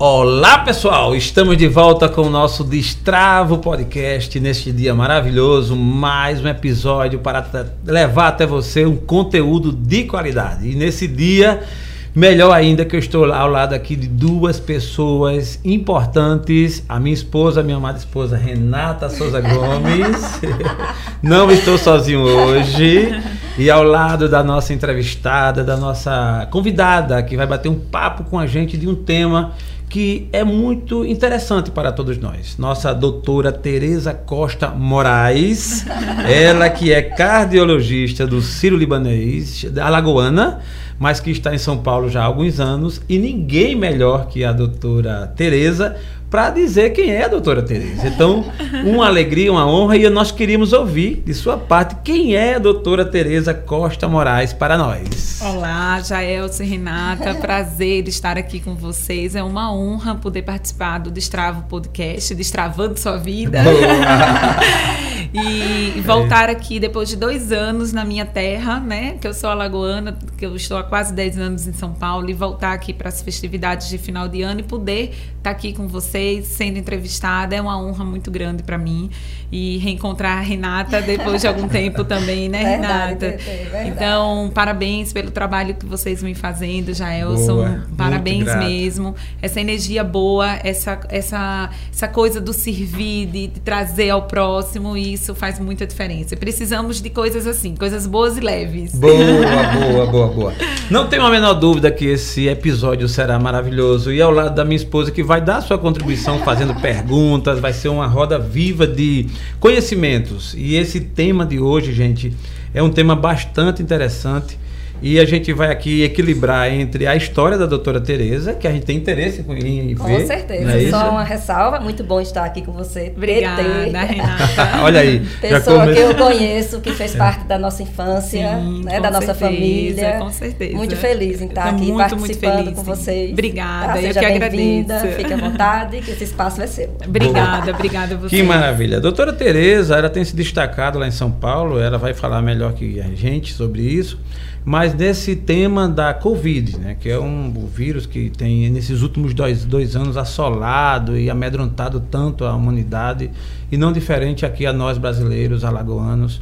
Olá pessoal, estamos de volta com o nosso Destravo Podcast neste dia maravilhoso, mais um episódio para levar até você um conteúdo de qualidade. E nesse dia, melhor ainda que eu estou ao lado aqui de duas pessoas importantes, a minha esposa, a minha amada esposa Renata Souza Gomes. Não estou sozinho hoje. E ao lado da nossa entrevistada, da nossa convidada, que vai bater um papo com a gente de um tema que é muito interessante para todos nós. Nossa doutora Tereza Costa Moraes, ela que é cardiologista do Ciro Libanês, Alagoana, mas que está em São Paulo já há alguns anos, e ninguém melhor que a doutora Tereza para dizer quem é a doutora Tereza. Então, uma alegria, uma honra, e nós queríamos ouvir de sua parte quem é a doutora Tereza Costa Moraes para nós. Olá, Jaelson e Renata, prazer estar aqui com vocês. É uma honra poder participar do Destravo Podcast, Destravando Sua Vida. e voltar aqui depois de dois anos na minha terra, né? Que eu sou alagoana, que eu estou há quase 10 anos em São Paulo, e voltar aqui para as festividades de final de ano e poder estar aqui com vocês sendo entrevistada. É uma honra muito grande para mim. E reencontrar a Renata depois de algum tempo também, né, verdade, Renata? Verdade. Então, parabéns pelo trabalho que vocês vêm fazendo, Jaelson. Boa, parabéns mesmo. Essa energia boa, essa, essa, essa coisa do servir, de, de trazer ao próximo, isso faz muita diferença. Precisamos de coisas assim, coisas boas e leves. Boa, boa, boa, boa. Não tenho a menor dúvida que esse episódio será maravilhoso. E ao lado da minha esposa, que vai dar sua contribuição fazendo perguntas, vai ser uma roda viva de conhecimentos. E esse tema de hoje, gente, é um tema bastante interessante e a gente vai aqui equilibrar entre a história da doutora Tereza, que a gente tem interesse em ver. Com certeza. É Só uma ressalva, muito bom estar aqui com você. Obrigada, Renata. Olha aí. Pessoa come... que eu conheço, que fez parte da nossa infância, Sim, né, da nossa família. Com certeza. Muito feliz em estar aqui muito, participando muito feliz, com vocês. Obrigada, tá? eu que agradeço. Fique à vontade, que esse espaço é seu. Obrigada, obrigada a você. Que maravilha. A doutora Tereza, ela tem se destacado lá em São Paulo, ela vai falar melhor que a gente sobre isso mas nesse tema da Covid, né, que é um vírus que tem nesses últimos dois, dois anos assolado e amedrontado tanto a humanidade, e não diferente aqui a nós brasileiros, alagoanos,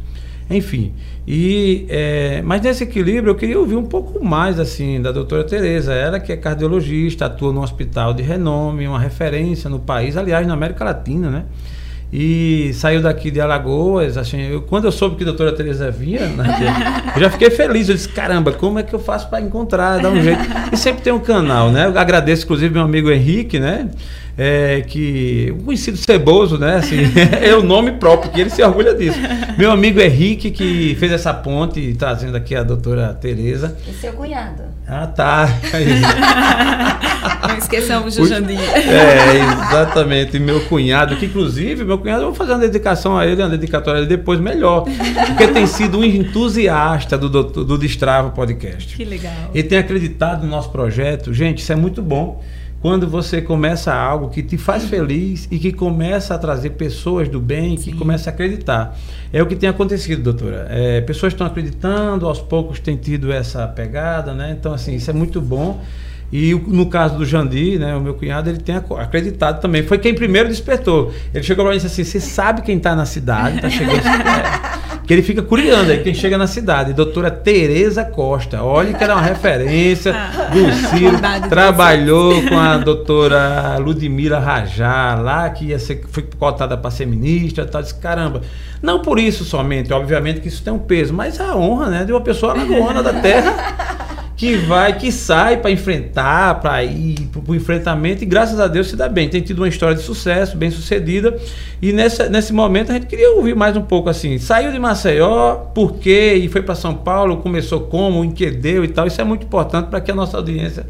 enfim. E, é, mas nesse equilíbrio eu queria ouvir um pouco mais assim da doutora Tereza, ela que é cardiologista, atua no hospital de renome, uma referência no país, aliás, na América Latina, né? E saiu daqui de Alagoas. Assim, eu, quando eu soube que a doutora Tereza vinha, né, eu já fiquei feliz. Eu disse: caramba, como é que eu faço para encontrar? Dar um jeito. E sempre tem um canal, né? Eu agradeço, inclusive, meu amigo Henrique, né? É, que um conhecido ceboso, né? Assim, é o nome próprio, que ele se orgulha disso. Meu amigo Henrique, que fez essa ponte, trazendo aqui a doutora Tereza. E seu cunhado. Ah, tá. Não esqueçamos do Jandir. É, exatamente. E meu cunhado, que inclusive, meu cunhado, eu vou fazer uma dedicação a ele, uma dedicatória depois melhor. Porque tem sido um entusiasta do, do, do Destrava Podcast. Que legal. Ele tem acreditado no nosso projeto. Gente, isso é muito bom quando você começa algo que te faz feliz e que começa a trazer pessoas do bem, Sim. que começa a acreditar. É o que tem acontecido, doutora. É, pessoas estão acreditando, aos poucos tem tido essa pegada, né? Então, assim, isso é muito bom. E no caso do Jandir, né, o meu cunhado, ele tem acreditado também. Foi quem primeiro despertou. Ele chegou para mim e disse assim: Você sabe quem está na cidade? Está chegando. que ele fica curiando aí quem chega na cidade. Doutora Tereza Costa. Olha que era uma referência do Ciro. Trabalhou com a doutora Ludmila Rajá, lá que ia ser, foi cotada para ser ministra e tal. Disse, caramba. Não por isso somente, obviamente que isso tem um peso, mas a honra né, de uma pessoa lagoana da terra que vai, que sai para enfrentar, para ir para o enfrentamento e graças a Deus se dá bem. Tem tido uma história de sucesso, bem sucedida. E nessa, nesse momento a gente queria ouvir mais um pouco assim. Saiu de Maceió, por quê? E foi para São Paulo, começou como, em que deu e tal. Isso é muito importante para que a nossa audiência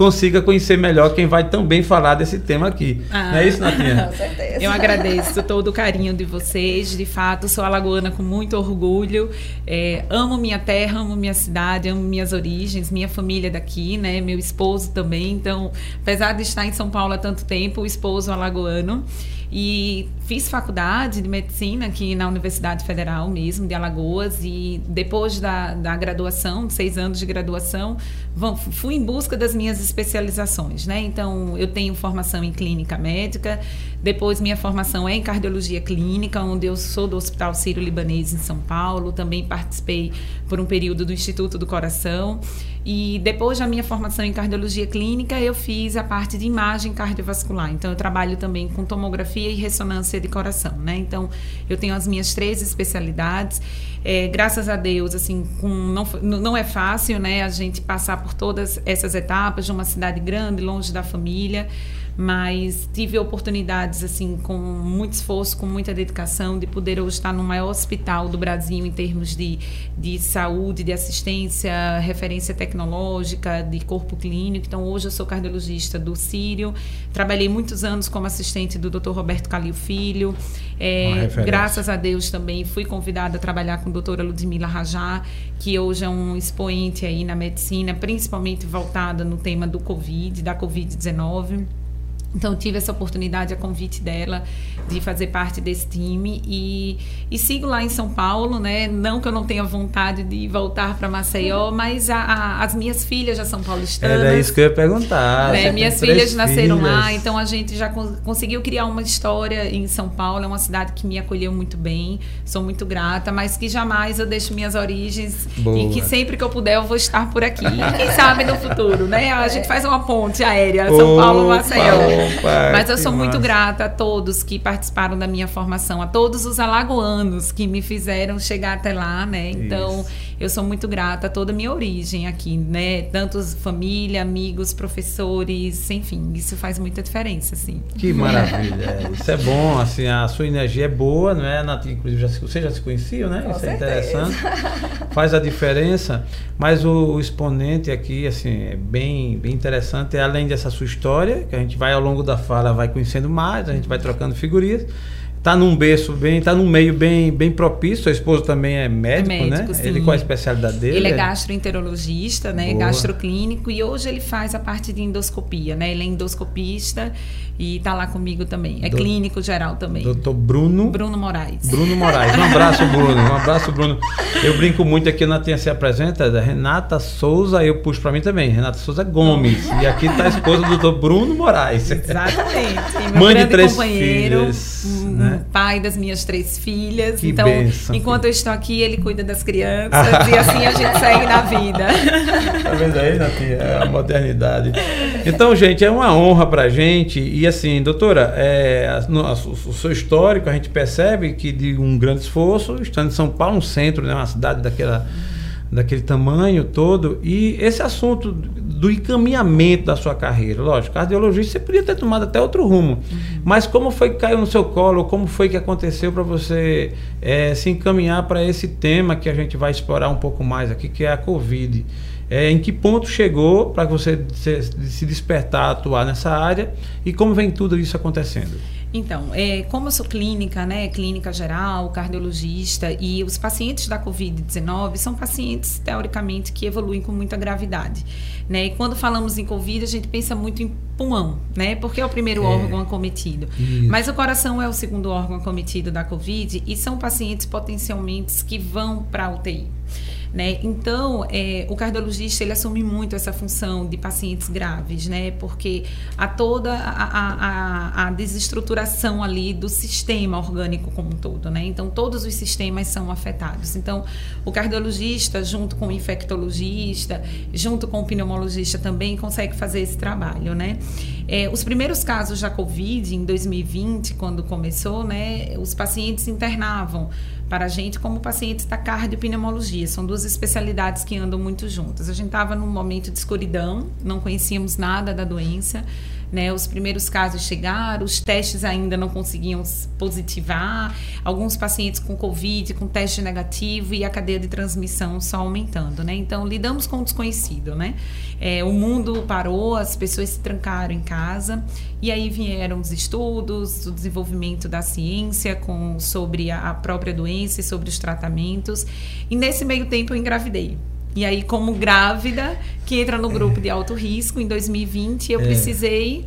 consiga conhecer melhor quem vai também falar desse tema aqui. Ah, Não é isso, Natinha? Com certeza. Eu agradeço todo o carinho de vocês. De fato, sou alagoana com muito orgulho. É, amo minha terra, amo minha cidade, amo minhas origens, minha família daqui, né? Meu esposo também. Então, apesar de estar em São Paulo há tanto tempo, o esposo alagoano. E fiz faculdade de medicina aqui na Universidade Federal mesmo, de Alagoas. E depois da, da graduação, seis anos de graduação, fui em busca das minhas especializações, né? Então, eu tenho formação em clínica médica, depois minha formação é em cardiologia clínica, onde eu sou do Hospital Sírio-Libanês em São Paulo, também participei por um período do Instituto do Coração. E depois da minha formação em cardiologia clínica, eu fiz a parte de imagem cardiovascular. Então, eu trabalho também com tomografia e ressonância de coração, né? Então, eu tenho as minhas três especialidades. É, graças a Deus, assim, com, não, não é fácil, né? A gente passar por todas essas etapas de uma cidade grande, longe da família mas tive oportunidades assim com muito esforço, com muita dedicação de poder hoje estar no maior hospital do Brasil em termos de, de saúde, de assistência, referência tecnológica, de corpo clínico. Então hoje eu sou cardiologista do Sírio, trabalhei muitos anos como assistente do Dr. Roberto Calil Filho. É, graças a Deus também fui convidada a trabalhar com a doutora Ludmila Rajá, que hoje é um expoente aí na medicina, principalmente voltada no tema do Covid, da Covid-19. Então tive essa oportunidade a convite dela de fazer parte desse time e, e sigo lá em São Paulo, né? Não que eu não tenha vontade de voltar para Maceió, mas a, a, as minhas filhas já são paulistanas. Era isso que eu ia perguntar. Né? Minhas filhas nasceram filhas. lá, então a gente já conseguiu criar uma história em São Paulo. É uma cidade que me acolheu muito bem, sou muito grata, mas que jamais eu deixo minhas origens Boa. e que sempre que eu puder eu vou estar por aqui. E quem sabe no futuro, né? A gente faz uma ponte aérea São Paulo Maceió. Opa, Mas eu sou muito grata a todos que participaram da minha formação, a todos os alagoanos que me fizeram chegar até lá, né? Então, Isso. Eu sou muito grata a toda a minha origem aqui, né? Tanto família, amigos, professores, enfim, isso faz muita diferença, assim. Que maravilha. É, isso é bom, assim, a sua energia é boa, não é, Nath? Inclusive, já se, você já se conhecia, né? Com isso certeza. é interessante. Faz a diferença. Mas o, o exponente aqui, assim, é bem, bem interessante, é além dessa sua história, que a gente vai ao longo da fala, vai conhecendo mais, a gente vai trocando figurias tá num berço bem, tá num meio bem, bem propício. Seu esposo também é médico, é médico né? Sim. Ele qual a especialidade dele? Ele é gastroenterologista, né? Boa. Gastroclínico e hoje ele faz a parte de endoscopia, né? Ele é endoscopista e tá lá comigo também. É Do, clínico geral também. Doutor Bruno. Bruno Moraes. Bruno Moraes. Um abraço, Bruno. Um abraço, Bruno. Eu brinco muito aqui na Tinha se apresenta, da Renata Souza, eu puxo para mim também. Renata Souza Gomes. e aqui tá a esposa do doutor Bruno Moraes. Exatamente. Mãe de três filhos. Né? Né? pai das minhas três filhas. Que então, benção, enquanto eu estou aqui, ele cuida das crianças e assim a gente segue na vida. Tá vendo aí, Natinha? É a modernidade. Então, gente, é uma honra pra gente. E assim, doutora, é, no, o seu histórico, a gente percebe que de um grande esforço, estando em São Paulo, um centro, né, uma cidade daquela daquele tamanho todo. E esse assunto do encaminhamento da sua carreira, lógico, cardiologista você podia ter tomado até outro rumo, uhum. mas como foi que caiu no seu colo, como foi que aconteceu para você é, se encaminhar para esse tema que a gente vai explorar um pouco mais aqui, que é a Covid? É, em que ponto chegou para você se, se despertar, atuar nessa área e como vem tudo isso acontecendo? Então, é, como eu sou clínica, né, clínica geral, cardiologista, e os pacientes da Covid-19 são pacientes, teoricamente, que evoluem com muita gravidade. Né? E quando falamos em Covid, a gente pensa muito em pulmão, né? Porque é o primeiro é. órgão acometido. Isso. Mas o coração é o segundo órgão acometido da Covid e são pacientes potencialmente que vão para a UTI. Né? Então, é, o cardiologista ele assume muito essa função de pacientes graves, né? porque há toda a, a, a, desestruturação ali do sistema orgânico como um todo. Né? Então, todos os sistemas são afetados. Então, o cardiologista, junto com o infectologista, junto com o pneumologista também, consegue fazer esse trabalho. Né? É, os primeiros casos da Covid, em 2020, quando começou, né, os pacientes internavam para a gente como pacientes da cardiopneumologia. São duas especialidades que andam muito juntas. A gente estava num momento de escuridão, não conhecíamos nada da doença. Né, os primeiros casos chegaram, os testes ainda não conseguiam positivar, alguns pacientes com Covid, com teste negativo e a cadeia de transmissão só aumentando, né? Então, lidamos com o desconhecido, né? É, o mundo parou, as pessoas se trancaram em casa e aí vieram os estudos, o desenvolvimento da ciência com, sobre a, a própria doença e sobre os tratamentos. E nesse meio tempo eu engravidei. E aí, como grávida, que entra no grupo de alto risco, em 2020, eu é. precisei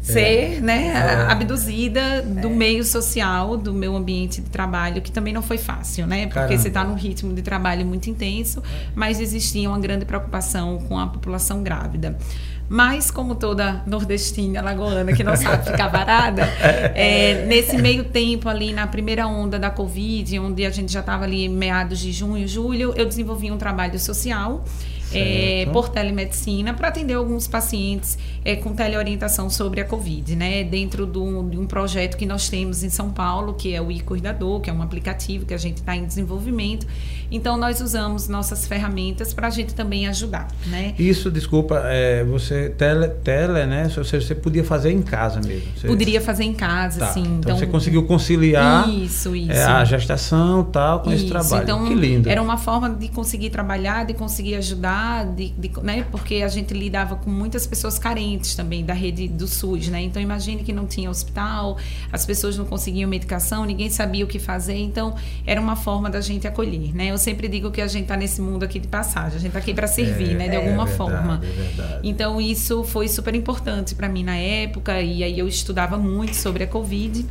ser é. né, é. abduzida do é. meio social, do meu ambiente de trabalho, que também não foi fácil, né? Porque Caramba. você está num ritmo de trabalho muito intenso, mas existia uma grande preocupação com a população grávida. Mas, como toda nordestina, lagoana, que não sabe ficar parada, é, nesse meio tempo ali, na primeira onda da Covid, onde a gente já estava ali em meados de junho, julho, eu desenvolvi um trabalho social é, por telemedicina para atender alguns pacientes é, com teleorientação sobre a Covid, né? Dentro do, de um projeto que nós temos em São Paulo, que é o e-Cuidador, que é um aplicativo que a gente está em desenvolvimento. Então, nós usamos nossas ferramentas para a gente também ajudar, né? Isso, desculpa, é, você, tele, tele, né? Você, você podia fazer em casa mesmo. Você... Poderia fazer em casa, tá. sim. Então, então, você conseguiu conciliar isso, isso. É, a gestação tal com isso. esse trabalho. Então, que lindo. Era uma forma de conseguir trabalhar, de conseguir ajudar, de, de, né? Porque a gente lidava com muitas pessoas carentes também da rede do SUS, né? Então, imagine que não tinha hospital, as pessoas não conseguiam medicação, ninguém sabia o que fazer. Então, era uma forma da gente acolher, né? Sempre digo que a gente está nesse mundo aqui de passagem, a gente está aqui para servir, é, né, de alguma é verdade, forma. É então isso foi super importante para mim na época e aí eu estudava muito sobre a Covid.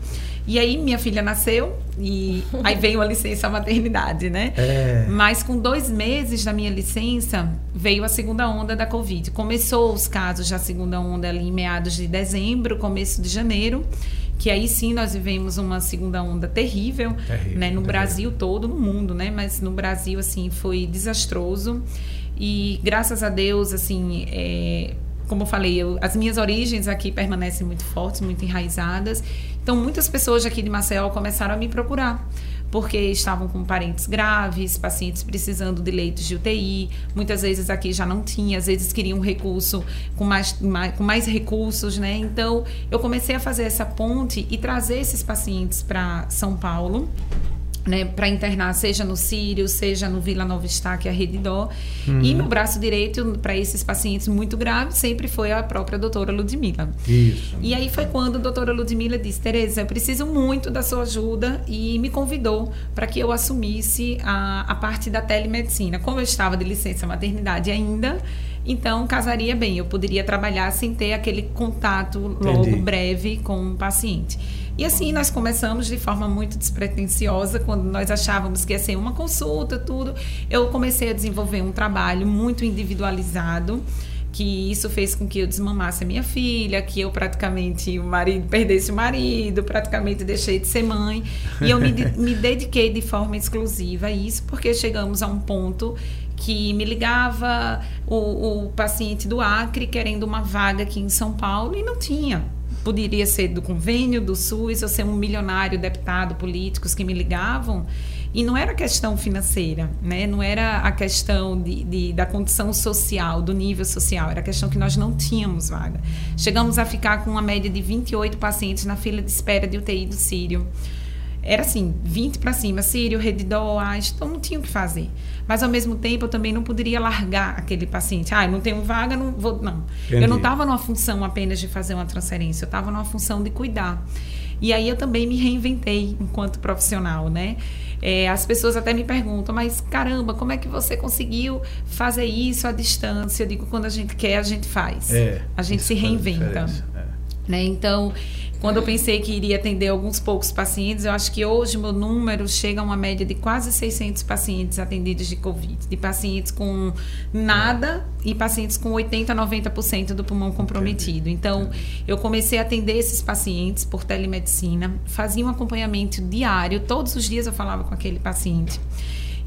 E aí minha filha nasceu e aí veio a licença maternidade, né? É. Mas com dois meses da minha licença veio a segunda onda da Covid. Começou os casos da segunda onda ali em meados de dezembro, começo de janeiro que aí sim nós vivemos uma segunda onda terrível, terrível né, no terrível. Brasil todo, no mundo, né, mas no Brasil assim foi desastroso e graças a Deus assim, é, como eu falei, eu, as minhas origens aqui permanecem muito fortes, muito enraizadas. Então muitas pessoas aqui de Maceió começaram a me procurar porque estavam com parentes graves, pacientes precisando de leitos de UTI. Muitas vezes aqui já não tinha, às vezes queriam um recurso com mais, mais, com mais recursos, né? Então, eu comecei a fazer essa ponte e trazer esses pacientes para São Paulo né, para internar, seja no Sírio, seja no Vila Nova Está, que é a Rede Dó. Uhum. E meu braço direito, para esses pacientes muito graves, sempre foi a própria doutora Ludmilla. Isso. E aí foi quando a doutora Ludmilla disse: Tereza, eu preciso muito da sua ajuda e me convidou para que eu assumisse a, a parte da telemedicina. Como eu estava de licença maternidade ainda, então casaria bem, eu poderia trabalhar sem ter aquele contato logo Entendi. breve com o paciente. E assim nós começamos de forma muito despretensiosa, quando nós achávamos que ia ser uma consulta, tudo. Eu comecei a desenvolver um trabalho muito individualizado que isso fez com que eu desmamasse a minha filha, que eu praticamente o marido perdesse o marido, praticamente deixei de ser mãe, e eu me, me dediquei de forma exclusiva a isso, porque chegamos a um ponto que me ligava o, o paciente do Acre querendo uma vaga aqui em São Paulo e não tinha poderia ser do convênio, do SUS, ou ser um milionário, deputado, políticos que me ligavam. E não era questão financeira, né? não era a questão de, de, da condição social, do nível social, era a questão que nós não tínhamos vaga. Chegamos a ficar com uma média de 28 pacientes na fila de espera de UTI do Sírio era assim, 20 para cima, Sírio, Redidol, então não tinha o que fazer. Mas ao mesmo tempo eu também não poderia largar aquele paciente. Ah, não tenho vaga, não vou. Não. Entendi. Eu não estava numa função apenas de fazer uma transferência, eu estava numa função de cuidar. E aí eu também me reinventei enquanto profissional, né? É, as pessoas até me perguntam, mas caramba, como é que você conseguiu fazer isso à distância? Eu digo, quando a gente quer, a gente faz. É, a gente se reinventa. É. Né? Então, quando eu pensei que iria atender alguns poucos pacientes, eu acho que hoje meu número chega a uma média de quase 600 pacientes atendidos de Covid. De pacientes com nada e pacientes com 80%, 90% do pulmão comprometido. Então, eu comecei a atender esses pacientes por telemedicina, fazia um acompanhamento diário, todos os dias eu falava com aquele paciente.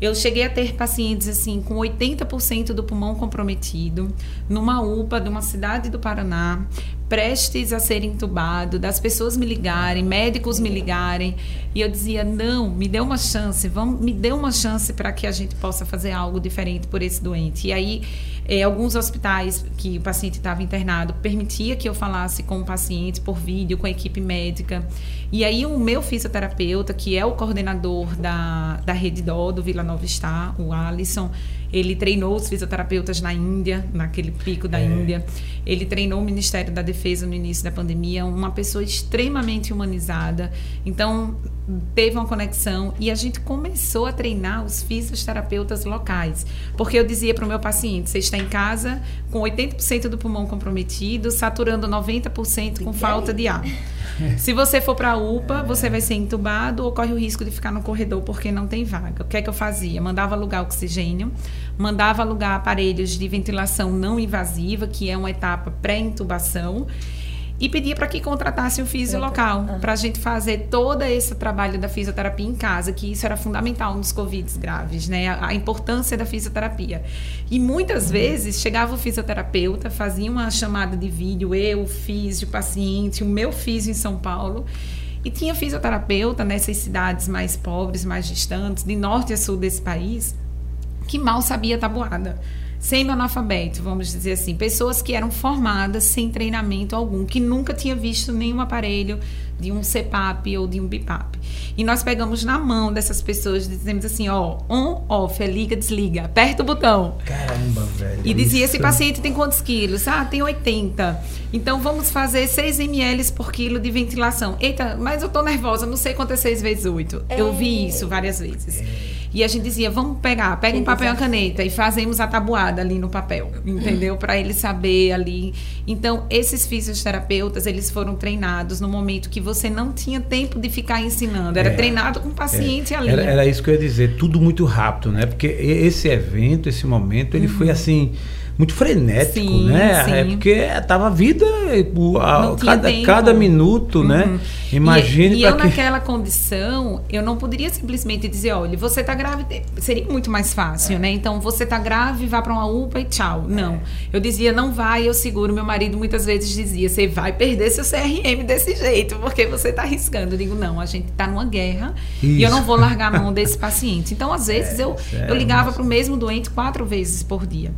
Eu cheguei a ter pacientes assim com 80% do pulmão comprometido, numa UPA de uma cidade do Paraná, prestes a ser entubado, das pessoas me ligarem, médicos me ligarem, e eu dizia: "Não, me dê uma chance, vamos, me dê uma chance para que a gente possa fazer algo diferente por esse doente". E aí é, alguns hospitais que o paciente estava internado permitia que eu falasse com o paciente por vídeo, com a equipe médica. E aí o meu fisioterapeuta, que é o coordenador da, da Rede Dó, do Vila Nova Star, o Alisson, Ele treinou os fisioterapeutas na Índia, naquele pico da É. Índia. Ele treinou o Ministério da Defesa no início da pandemia, uma pessoa extremamente humanizada. Então, teve uma conexão e a gente começou a treinar os fisioterapeutas locais. Porque eu dizia para o meu paciente: você está em casa com 80% do pulmão comprometido, saturando 90% com falta de ar. Se você for para a UPA, você vai ser entubado ou corre o risco de ficar no corredor porque não tem vaga. O que é que eu fazia? Mandava alugar oxigênio, mandava alugar aparelhos de ventilação não invasiva, que é uma etapa pré-intubação, e pedia para que contratasse um fisio local, para a gente fazer todo esse trabalho da fisioterapia em casa, que isso era fundamental nos Covid graves, né? A, a importância da fisioterapia. E muitas vezes chegava o fisioterapeuta, fazia uma chamada de vídeo, eu, o fisio, o paciente, o meu fisio em São Paulo. E tinha fisioterapeuta nessas cidades mais pobres, mais distantes, de norte a sul desse país, que mal sabia tabuada. Semi-analfabeto, vamos dizer assim. Pessoas que eram formadas sem treinamento algum, que nunca tinha visto nenhum aparelho de um CPAP ou de um BIPAP. E nós pegamos na mão dessas pessoas e dizemos assim, ó, on, off, é liga, desliga, aperta o botão. Caramba, velho. E dizia, isso- esse paciente tem quantos quilos? Ah, tem 80. Então vamos fazer 6 ml por quilo de ventilação. Eita, mas eu tô nervosa, não sei quanto é 6 vezes 8. Eu vi isso várias vezes. E a gente dizia, vamos pegar, pega um papel e uma caneta e fazemos a tabuada ali no papel, entendeu? Para ele saber ali. Então, esses fisioterapeutas, eles foram treinados no momento que você não tinha tempo de ficar ensinando. Era É. treinado com o paciente ali. Era, era isso que eu ia dizer, tudo muito rápido, né? Porque esse evento, esse momento, ele foi assim muito frenético, Sim, né? sim. É porque tava a vida a- cada, tempo. cada minuto, né? Uhum. Imagine E, e eu que- naquela condição, eu não poderia simplesmente dizer, olha, você tá grávida, seria muito mais fácil, né? Então você tá grávida, vá para uma UPA e tchau. Não. Eu dizia, não vai, eu seguro. Meu marido muitas vezes dizia, você vai perder seu CRM desse jeito, porque você tá arriscando. Eu digo, não, a gente tá numa guerra e eu Isso. não vou largar a mão desse paciente. Então, às vezes, eu, é, eu ligava nossa. para o mesmo doente quatro vezes por dia.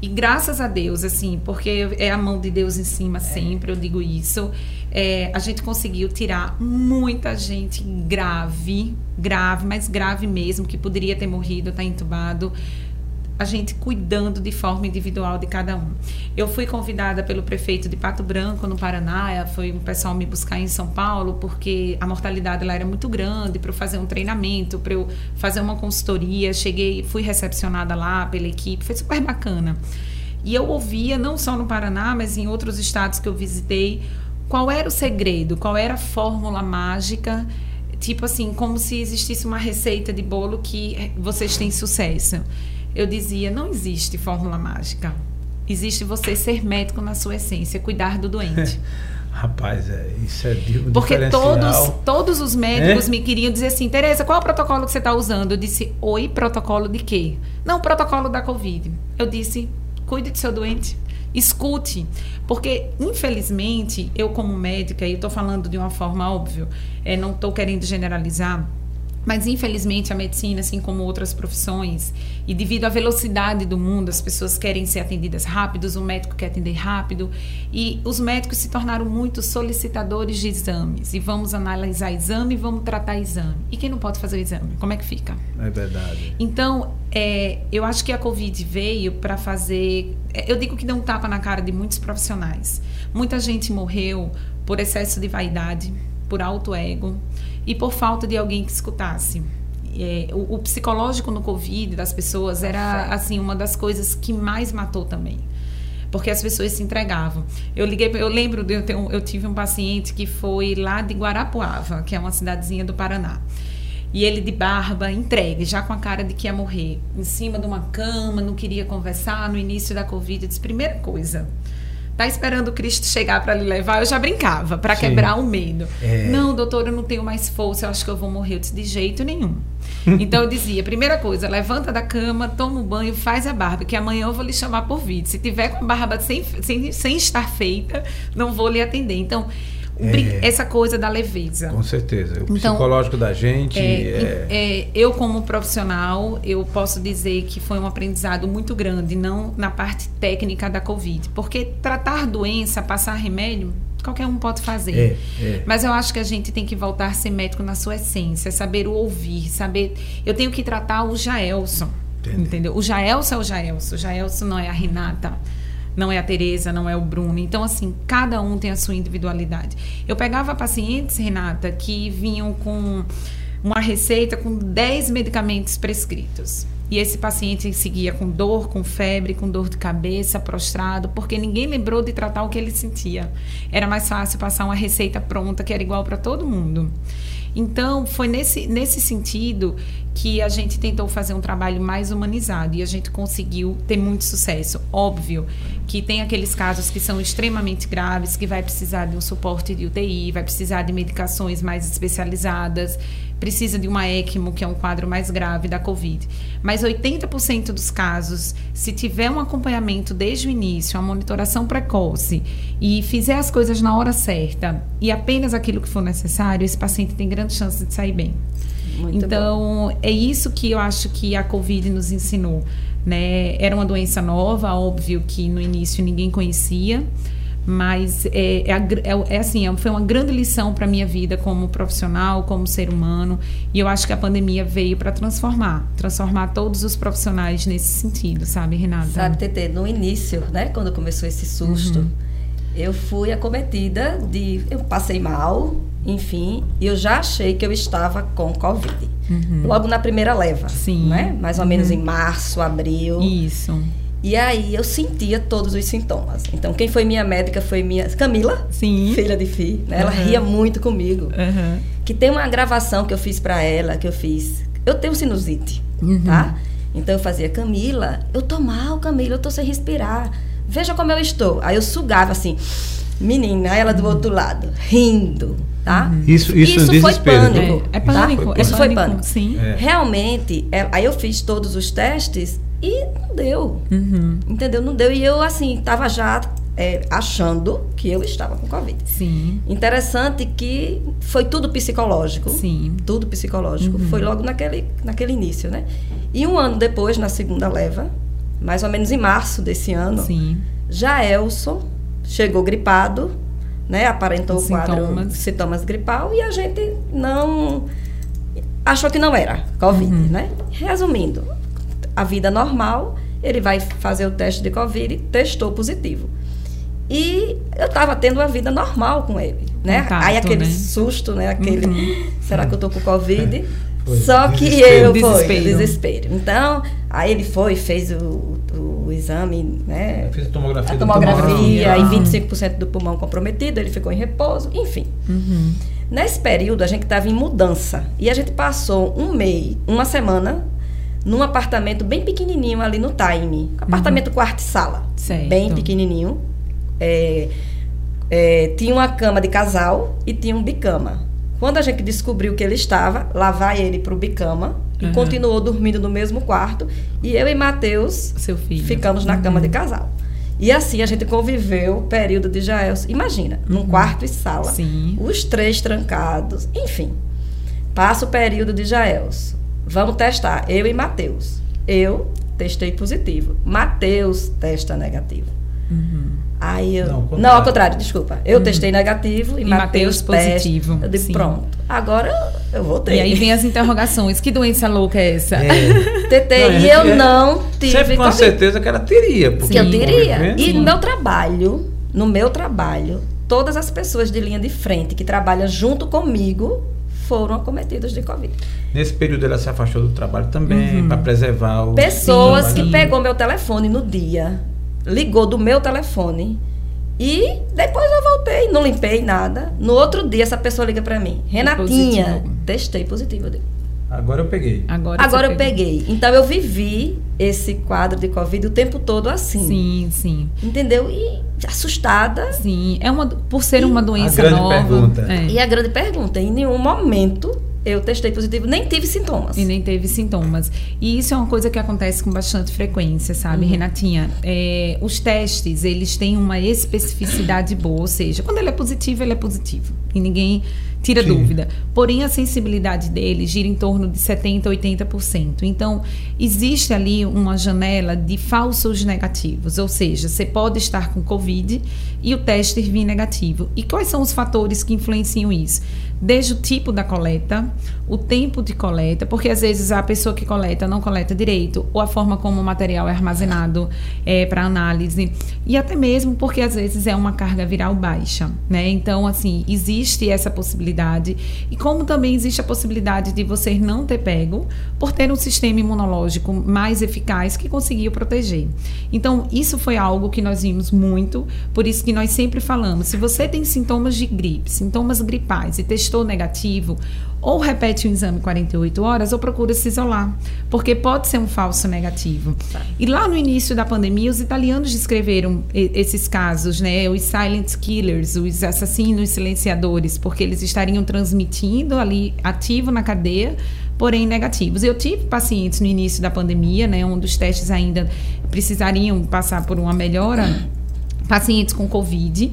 E graças a Deus, assim, porque é a mão de Deus em cima sempre, eu digo isso. é, a gente conseguiu tirar muita gente grave, grave, mas grave mesmo, que poderia ter morrido, tá entubado. A gente cuidando de forma individual de cada um. Eu fui convidada pelo prefeito de Pato Branco, no Paraná, foi um pessoal me buscar em São Paulo, porque a mortalidade lá era muito grande, para eu fazer um treinamento, para eu fazer uma consultoria. Cheguei, fui recepcionada lá pela equipe, foi super bacana. E eu ouvia, não só no Paraná, mas em outros estados que eu visitei, qual era o segredo, qual era a fórmula mágica, tipo assim, como se existisse uma receita de bolo que vocês têm sucesso. Eu dizia, não existe fórmula mágica. Existe você ser médico na sua essência, cuidar do doente. Rapaz, é, isso é um Porque todos, todos os médicos É? me queriam dizer assim, Tereza, qual é o protocolo que você está usando? Eu disse, oi, protocolo de quê? Não, protocolo da Covid. Eu disse, cuide do seu doente, escute. Porque, infelizmente, eu como médica, e estou falando de uma forma óbvia, é, não estou querendo generalizar, mas infelizmente a medicina, assim como outras profissões, e devido à velocidade do mundo, as pessoas querem ser atendidas rápidos, o médico quer atender rápido, e os médicos se tornaram muito solicitadores de exames. E vamos analisar exame, vamos tratar exame. E quem não pode fazer o exame? Como é que fica? É verdade. Então, é, eu acho que a Covid veio para fazer. é, Eu digo que deu um tapa na cara de muitos profissionais. Muita gente morreu por excesso de vaidade, por alto ego e por falta de alguém que escutasse. É, o, o psicológico no Covid das pessoas era assim uma das coisas que mais matou também porque as pessoas se entregavam. Eu liguei, eu lembro de eu, eu tive um paciente que foi lá de Guarapuava, que é uma cidadezinha do Paraná. E ele de barba, entregue, já com a cara de que ia morrer, em cima de uma cama, não queria conversar no início da Covid. Eu disse: primeira coisa, tá esperando o Cristo chegar para lhe levar? Eu já brincava, para quebrar o medo. É. Não, doutor, eu não tenho mais força, eu acho que eu vou morrer. Eu disse: de jeito nenhum. Então eu dizia: primeira coisa, levanta da cama, toma um banho, faz a barba, que amanhã eu vou lhe chamar por vídeo. Se tiver com a barba sem, sem, sem estar feita, não vou lhe atender. Então, É. essa coisa da leveza. Com certeza. O Então, psicológico da gente É, é, é, eu como profissional, eu posso dizer que foi um aprendizado muito grande, não na parte técnica da Covid, porque tratar doença, passar remédio, qualquer um pode fazer. É, é. Mas eu acho que a gente tem que voltar a ser médico na sua essência, saber o ouvir, saber. Eu tenho que tratar o Jaelson. Entendi. Entendeu? O Jaelso é o Jaelso. O Jaelso não é a Renata não é a Tereza, não é o Bruno. Então, assim, cada um tem a sua individualidade. Eu pegava pacientes, Renata, que vinham com uma receita com 10 medicamentos prescritos. E esse paciente seguia com dor, com febre, com dor de cabeça, prostrado, porque ninguém lembrou de tratar o que ele sentia. Era mais fácil passar uma receita pronta que era igual para todo mundo. Então, foi nesse, nesse sentido que a gente tentou fazer um trabalho mais humanizado e a gente conseguiu ter muito sucesso. Óbvio que tem aqueles casos que são extremamente graves, que vai precisar de um suporte de UTI, vai precisar de medicações mais especializadas, precisa de uma ECMO, que é um quadro mais grave da Covid. Mas 80% dos casos, se tiver um acompanhamento desde o início, uma monitoração precoce e fizer as coisas na hora certa e apenas aquilo que for necessário, esse paciente tem grande chance de sair bem. Muito então, bom. é isso que eu acho que a Covid nos ensinou. Né? Era uma doença nova, óbvio que no início ninguém conhecia, mas é, é, é, é assim, é, foi uma grande lição para minha vida como profissional, como ser humano, e eu acho que a pandemia veio para transformar, transformar todos os profissionais nesse sentido, sabe, Renata? Sabe, Tete, no início, né, quando começou esse susto, uhum. Eu fui acometida de, eu passei mal, enfim, e eu já achei que eu estava com Covid. Uhum. Logo na primeira leva. Sim. Né? Mais ou uhum. menos em março, abril. Isso. E aí eu sentia todos os sintomas. Então, quem foi minha médica foi minha Camila, Sim. filha de Fi. Né? Ela uhum. ria muito comigo. Uhum. Que tem uma gravação que eu fiz para ela, que eu fiz. Eu tenho sinusite, uhum. tá? Então eu fazia, Camila, eu tô mal, Camila, eu tô sem respirar. Veja como eu estou. Aí eu sugava assim, menina, ela do outro lado, rindo tá? Uhum. Isso, isso, isso foi pânico. É, é pânico. Tá? Isso foi pânico. Sim. É. Realmente, é, aí eu fiz todos os testes e não deu. Uhum. Entendeu? Não deu. E eu, assim, tava já é, achando que eu estava com Covid. Sim. Interessante que foi tudo psicológico. Sim. Tudo psicológico. Uhum. Foi logo naquele, naquele início, né? E um ano depois, na segunda leva, mais ou menos em março desse ano, Sim. já Elson chegou gripado né? Aparentou o quadro sintomas gripal e a gente não achou que não era Covid, uhum. né? Resumindo, a vida normal, ele vai fazer o teste de Covid e testou positivo. E eu estava tendo uma vida normal com ele, né? Contato, Aí aquele né? susto, né? Aquele, uhum. será que eu tô com Covid? Foi. Só que desespero. eu desespero. foi desespero. Então, aí ele foi, fez o, o exame, né? Fiz a tomografia. A tomografia ah. e 25% do pulmão comprometido, ele ficou em repouso, enfim. Uhum. Nesse período, a gente estava em mudança. E a gente passou um mês, uma semana, num apartamento bem pequenininho ali no Time. Apartamento uhum. quarto e sala. Certo. Bem pequenininho. É, é, tinha uma cama de casal e tinha um bicama. Quando a gente descobriu que ele estava, lá vai ele para o bicama e Uhum. continuou dormindo no mesmo quarto. E eu e Matheus ficamos na cama de casal. E assim a gente conviveu o período de Jael. Imagina, num quarto e sala. Sim. Os três trancados. Enfim, passa o período de Jaels. Vamos testar, eu e Matheus. Eu testei positivo. Matheus testa negativo. Uhum. Aí eu. Não, Não, ao contrário. desculpa. Eu testei negativo e, E testa. positivo, Eu digo, sim. pronto. Agora eu voltei. E aí vem as interrogações. Que doença louca é essa? É. Tentei Não, e eu é- não tive. Sempre com a Covid. certeza que ela teria. porque que eu o teria. E no meu trabalho, no meu trabalho, todas as pessoas de linha de frente que trabalham junto comigo foram acometidas de Covid. Nesse período ela se afastou do trabalho também, Uhum. para preservar o. Pessoas Sim, que pegou meu telefone no dia, ligou do meu telefone e depois eu voltei, não limpei nada. No outro dia essa pessoa liga pra mim, Renatinha, positivo. testei positivo. Eu digo, Agora eu peguei. Agora, Agora eu pegou. peguei. Então eu vivi esse quadro de Covid o tempo todo assim. Sim, sim. Entendeu? E assustada. Sim. É uma, por ser uma doença grande nova. pergunta. é. E a grande pergunta, em nenhum momento eu testei positivo, nem tive sintomas. E nem teve sintomas. E isso é uma coisa que acontece com bastante frequência, sabe, Uhum. Renatinha? É, os testes, eles têm uma especificidade boa, ou seja, quando ele é positivo, ele é positivo. E ninguém tira Sim. dúvida. Porém, a sensibilidade dele gira em torno de 70%, 80%. Então, existe ali uma janela de falsos negativos, ou seja, você pode estar com Covid e o teste vir negativo. E quais são os fatores que influenciam isso? Desde o tipo da coleta, o tempo de coleta, porque às vezes a pessoa que coleta não coleta direito, ou a forma como o material é armazenado é, para análise, e até mesmo porque às vezes é uma carga viral baixa, né? Então, assim, existe essa possibilidade, e como também existe a possibilidade de você não ter pego, por ter um sistema imunológico mais eficaz que conseguiu proteger. Então, isso foi algo que nós vimos muito, por isso que nós sempre falamos, se você tem sintomas de gripe, sintomas gripais e testou negativo, ou repete o exame 48 horas ou procura se isolar, porque pode ser um falso negativo. E lá no início da pandemia, os italianos descreveram esses casos, né? Os silent killers, os assassinos silenciadores, porque eles estariam transmitindo ali ativo na cadeia, porém negativos. Eu tive pacientes no início da pandemia, né? Um dos testes ainda precisariam passar por uma melhora pacientes com Covid,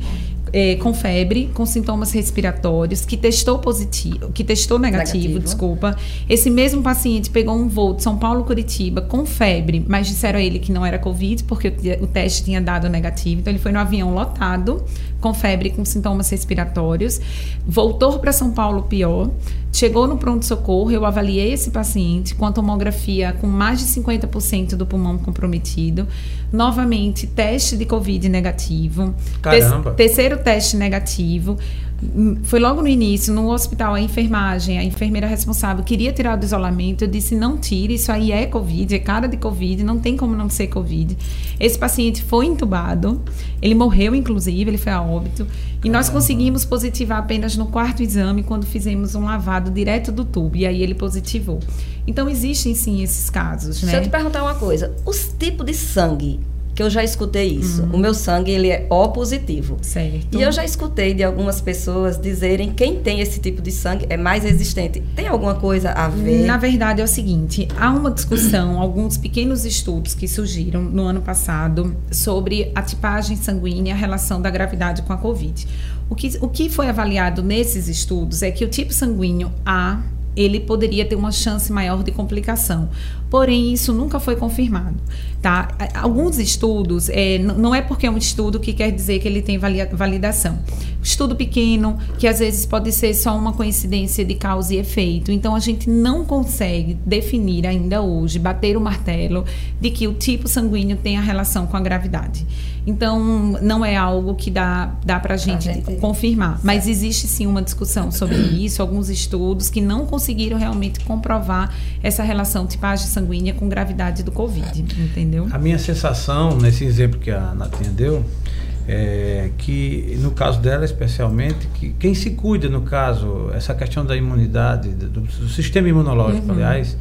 eh, com febre, com sintomas respiratórios, que testou positivo, que testou negativo, Negativo. desculpa. Esse mesmo paciente pegou um voo de São Paulo Curitiba com febre, mas disseram a ele que não era Covid, porque o, o teste tinha dado negativo. Então ele foi no avião lotado, com febre, com sintomas respiratórios, voltou para São Paulo pior, chegou no pronto-socorro, eu avaliei esse paciente com a tomografia com mais de 50% do pulmão comprometido. Novamente, teste de Covid negativo. Caramba. Te- terceiro teste negativo. Hum, Foi logo no início, no hospital, a enfermagem, a enfermeira responsável queria tirar do isolamento. Eu disse: não tire, isso aí é Covid, é cara de Covid, não tem como não ser Covid. Esse paciente foi entubado, ele morreu, inclusive, ele foi a óbito. E nós conseguimos positivar apenas no quarto exame, quando fizemos um lavado direto do tubo. E aí ele positivou. Então, existem sim esses casos, Se eu te né? perguntar uma coisa, os tipos de sangue, que eu já escutei isso, Uhum. o meu sangue ele é O positivo. Certo. E eu já escutei de algumas pessoas dizerem quem tem esse tipo de sangue é mais resistente. Tem alguma coisa a ver? Na verdade, é o seguinte: há uma discussão, alguns pequenos estudos que surgiram no ano passado sobre a tipagem sanguínea e a relação da gravidade com a Covid. O que, o que foi avaliado nesses estudos é que o tipo sanguíneo A ele poderia ter uma chance maior de complicação. Porém, isso nunca foi confirmado. Tá? Alguns estudos, é, não é porque é um estudo que quer dizer que ele tem validação. Estudo pequeno, que às vezes pode ser só uma coincidência de causa e efeito. Então, a gente não consegue definir ainda hoje, bater o martelo, de que o tipo sanguíneo tem a relação com a gravidade. Então, não é algo que dá, dá para a gente, confirmar. Mas existe sim uma discussão sobre isso, alguns estudos que não conseguiram realmente comprovar essa relação tipagem sanguínea com gravidade do Covid, entendeu? A minha sensação, nesse exemplo que a Natinha deu, é que no caso dela especialmente, que quem se cuida no caso, essa questão da imunidade, do, do sistema imunológico, aliás,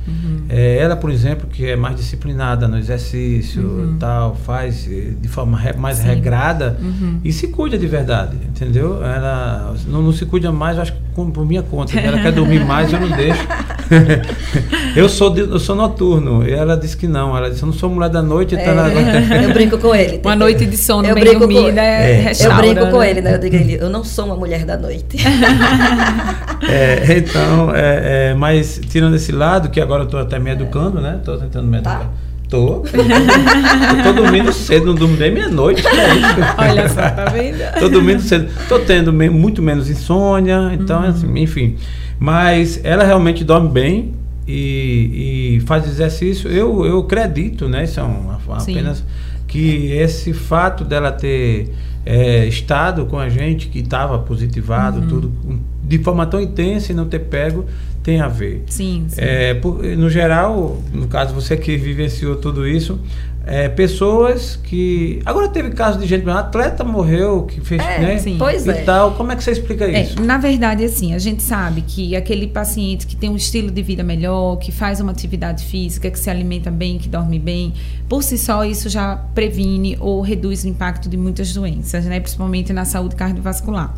é, ela, por exemplo, que é mais disciplinada no exercício tal, faz eh, de forma re- mais Sim. regrada Uhum. e se cuida de verdade, entendeu? Ela não, não se cuida mais, acho que com- por minha conta. Ela quer dormir mais, eu não deixo. eu, sou de- eu sou noturno. E ela disse que não. Ela disse, eu não sou mulher da noite. Tá na... É, eu brinco com ele. Uma noite de sono Eu bem brinco com- dormida é, É. Eu brinco com né? ele, né? Eu digo ele, eu não sou uma mulher da noite. É, então, é, é, mas tirando esse lado, que agora eu tô até me educando, né? Tô tentando me Tá. educar. Tô. eu tô dormindo cedo, não durmo nem meia-noite. que é isso? Olha só, tá vendo? Tô dormindo cedo. Tô tendo me- muito menos insônia, então, assim, enfim. Mas ela realmente dorme bem e, e faz exercício. Eu, eu acredito, né? Isso é um- Sim. Que esse fato dela ter é, estado com a gente, que estava positivado, tudo, de forma tão intensa e não ter pego, tem a ver. Sim, sim. É, por- no geral, no caso você que vivenciou tudo isso, é, pessoas que. Agora teve caso de gente, um atleta morreu, que fez. É, né? sim. Pois e é. tal. Como é que você explica É, isso? na verdade, assim, a gente sabe que aquele paciente que tem um estilo de vida melhor, que faz uma atividade física, que se alimenta bem, que dorme bem, por si só isso já previne ou reduz o impacto de muitas doenças, né? Principalmente na saúde cardiovascular.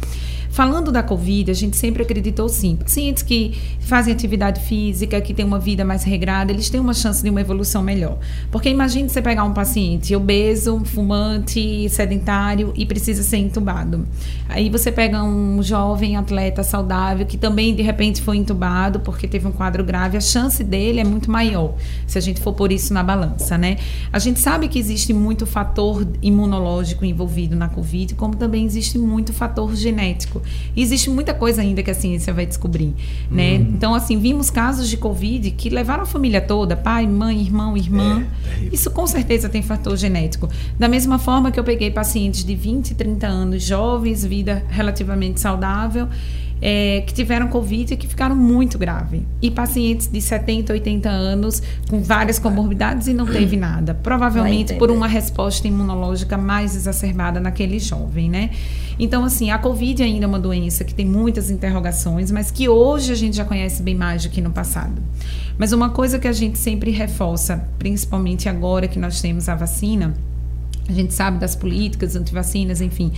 Falando da Covid, a gente sempre acreditou sim. Pacientes que fazem atividade física, que têm uma vida mais regrada, eles têm uma chance de uma evolução melhor. Porque imagine você pegar um paciente obeso, fumante, sedentário e precisa ser entubado. Aí você pega um jovem atleta saudável que também de repente foi entubado porque teve um quadro grave, a chance dele é muito maior se a gente for por isso na balança, né? A gente sabe que existe muito fator imunológico envolvido na Covid, como também existe muito fator genético. E existe muita coisa ainda que a ciência vai descobrir, né? Uhum. Então, assim, vimos casos de Covid que levaram a família toda, pai, mãe, irmão, irmã. É, isso com certeza tem fator genético. Da mesma forma que eu peguei pacientes de 20, 30 anos, jovens, vida relativamente saudável, é, que tiveram Covid e que ficaram muito grave. E pacientes de 70, 80 anos com várias comorbidades e não teve nada. Provavelmente por uma resposta imunológica mais exacerbada naquele jovem, né? Então, assim, a Covid ainda é uma doença que tem muitas interrogações, mas que hoje a gente já conhece bem mais do que no passado. Mas uma coisa que a gente sempre reforça, principalmente agora que nós temos a vacina, a gente sabe das políticas antivacinas, enfim,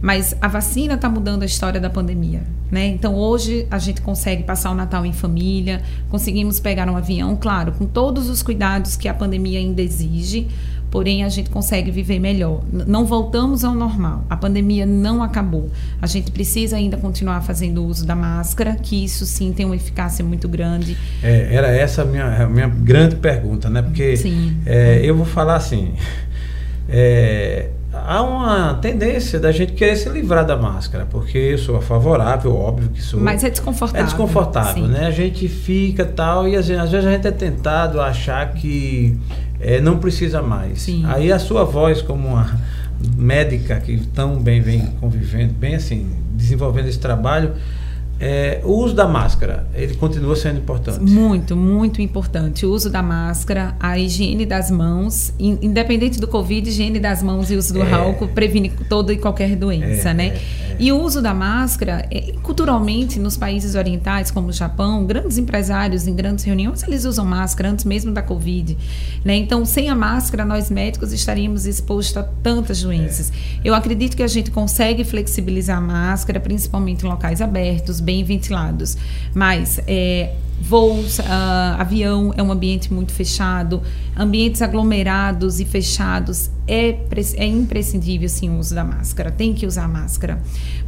mas a vacina está mudando a história da pandemia, né? Então hoje a gente consegue passar o Natal em família, conseguimos pegar um avião, claro, com todos os cuidados que a pandemia ainda exige, porém a gente consegue viver melhor. Não voltamos ao normal. A pandemia não acabou. A gente precisa ainda continuar fazendo uso da máscara, que isso sim tem uma eficácia muito grande. É, era essa a minha, a minha grande pergunta, né? Porque é, eu vou falar assim. É, há uma tendência da gente querer se livrar da máscara, porque eu sou favorável, óbvio que sou. Mas é desconfortável. É desconfortável, Sim. né? A gente fica tal, e às vezes, às vezes a gente é tentado a achar que é, não precisa mais. Sim. Aí a sua voz, como uma médica que tão bem vem convivendo, bem assim, desenvolvendo esse trabalho, é, o uso da máscara, ele continua sendo importante? Muito, muito importante. O uso da máscara, a higiene das mãos, independente do Covid, higiene das mãos e uso do é, álcool previne toda e qualquer doença, é, né? É, é. E o uso da máscara, é, culturalmente, nos países orientais, como o Japão, grandes empresários em grandes reuniões, eles usam máscara antes mesmo da Covid, né? Então, sem a máscara, nós médicos estaríamos expostos a tantas doenças. Eu acredito que a gente consegue flexibilizar a máscara, principalmente em locais abertos, bem ventilados. Mas é, voos, uh, avião é um ambiente muito fechado, ambientes aglomerados e fechados é, é imprescindível sim o uso da máscara. Tem que usar máscara,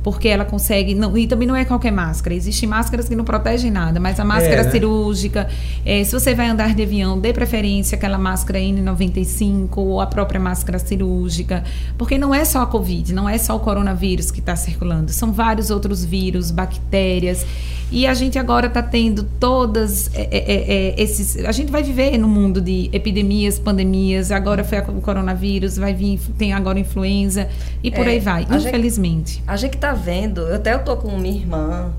porque ela consegue não, e também não é qualquer máscara. Existem máscaras que não protegem nada, mas a máscara é, né? cirúrgica, é, se você vai andar de avião, dê preferência aquela máscara N95 ou a própria máscara cirúrgica, porque não é só a Covid, não é só o coronavírus que está circulando, são vários outros vírus, bactérias. E a gente agora está tendo todas é, é, é, é, esses. A gente vai viver no mundo de epidemias, pandemias. Agora foi o coronavírus, vai vir, tem agora influenza e por é, aí vai. A infelizmente. Gente, a gente está vendo. Eu até eu tô com minha irmã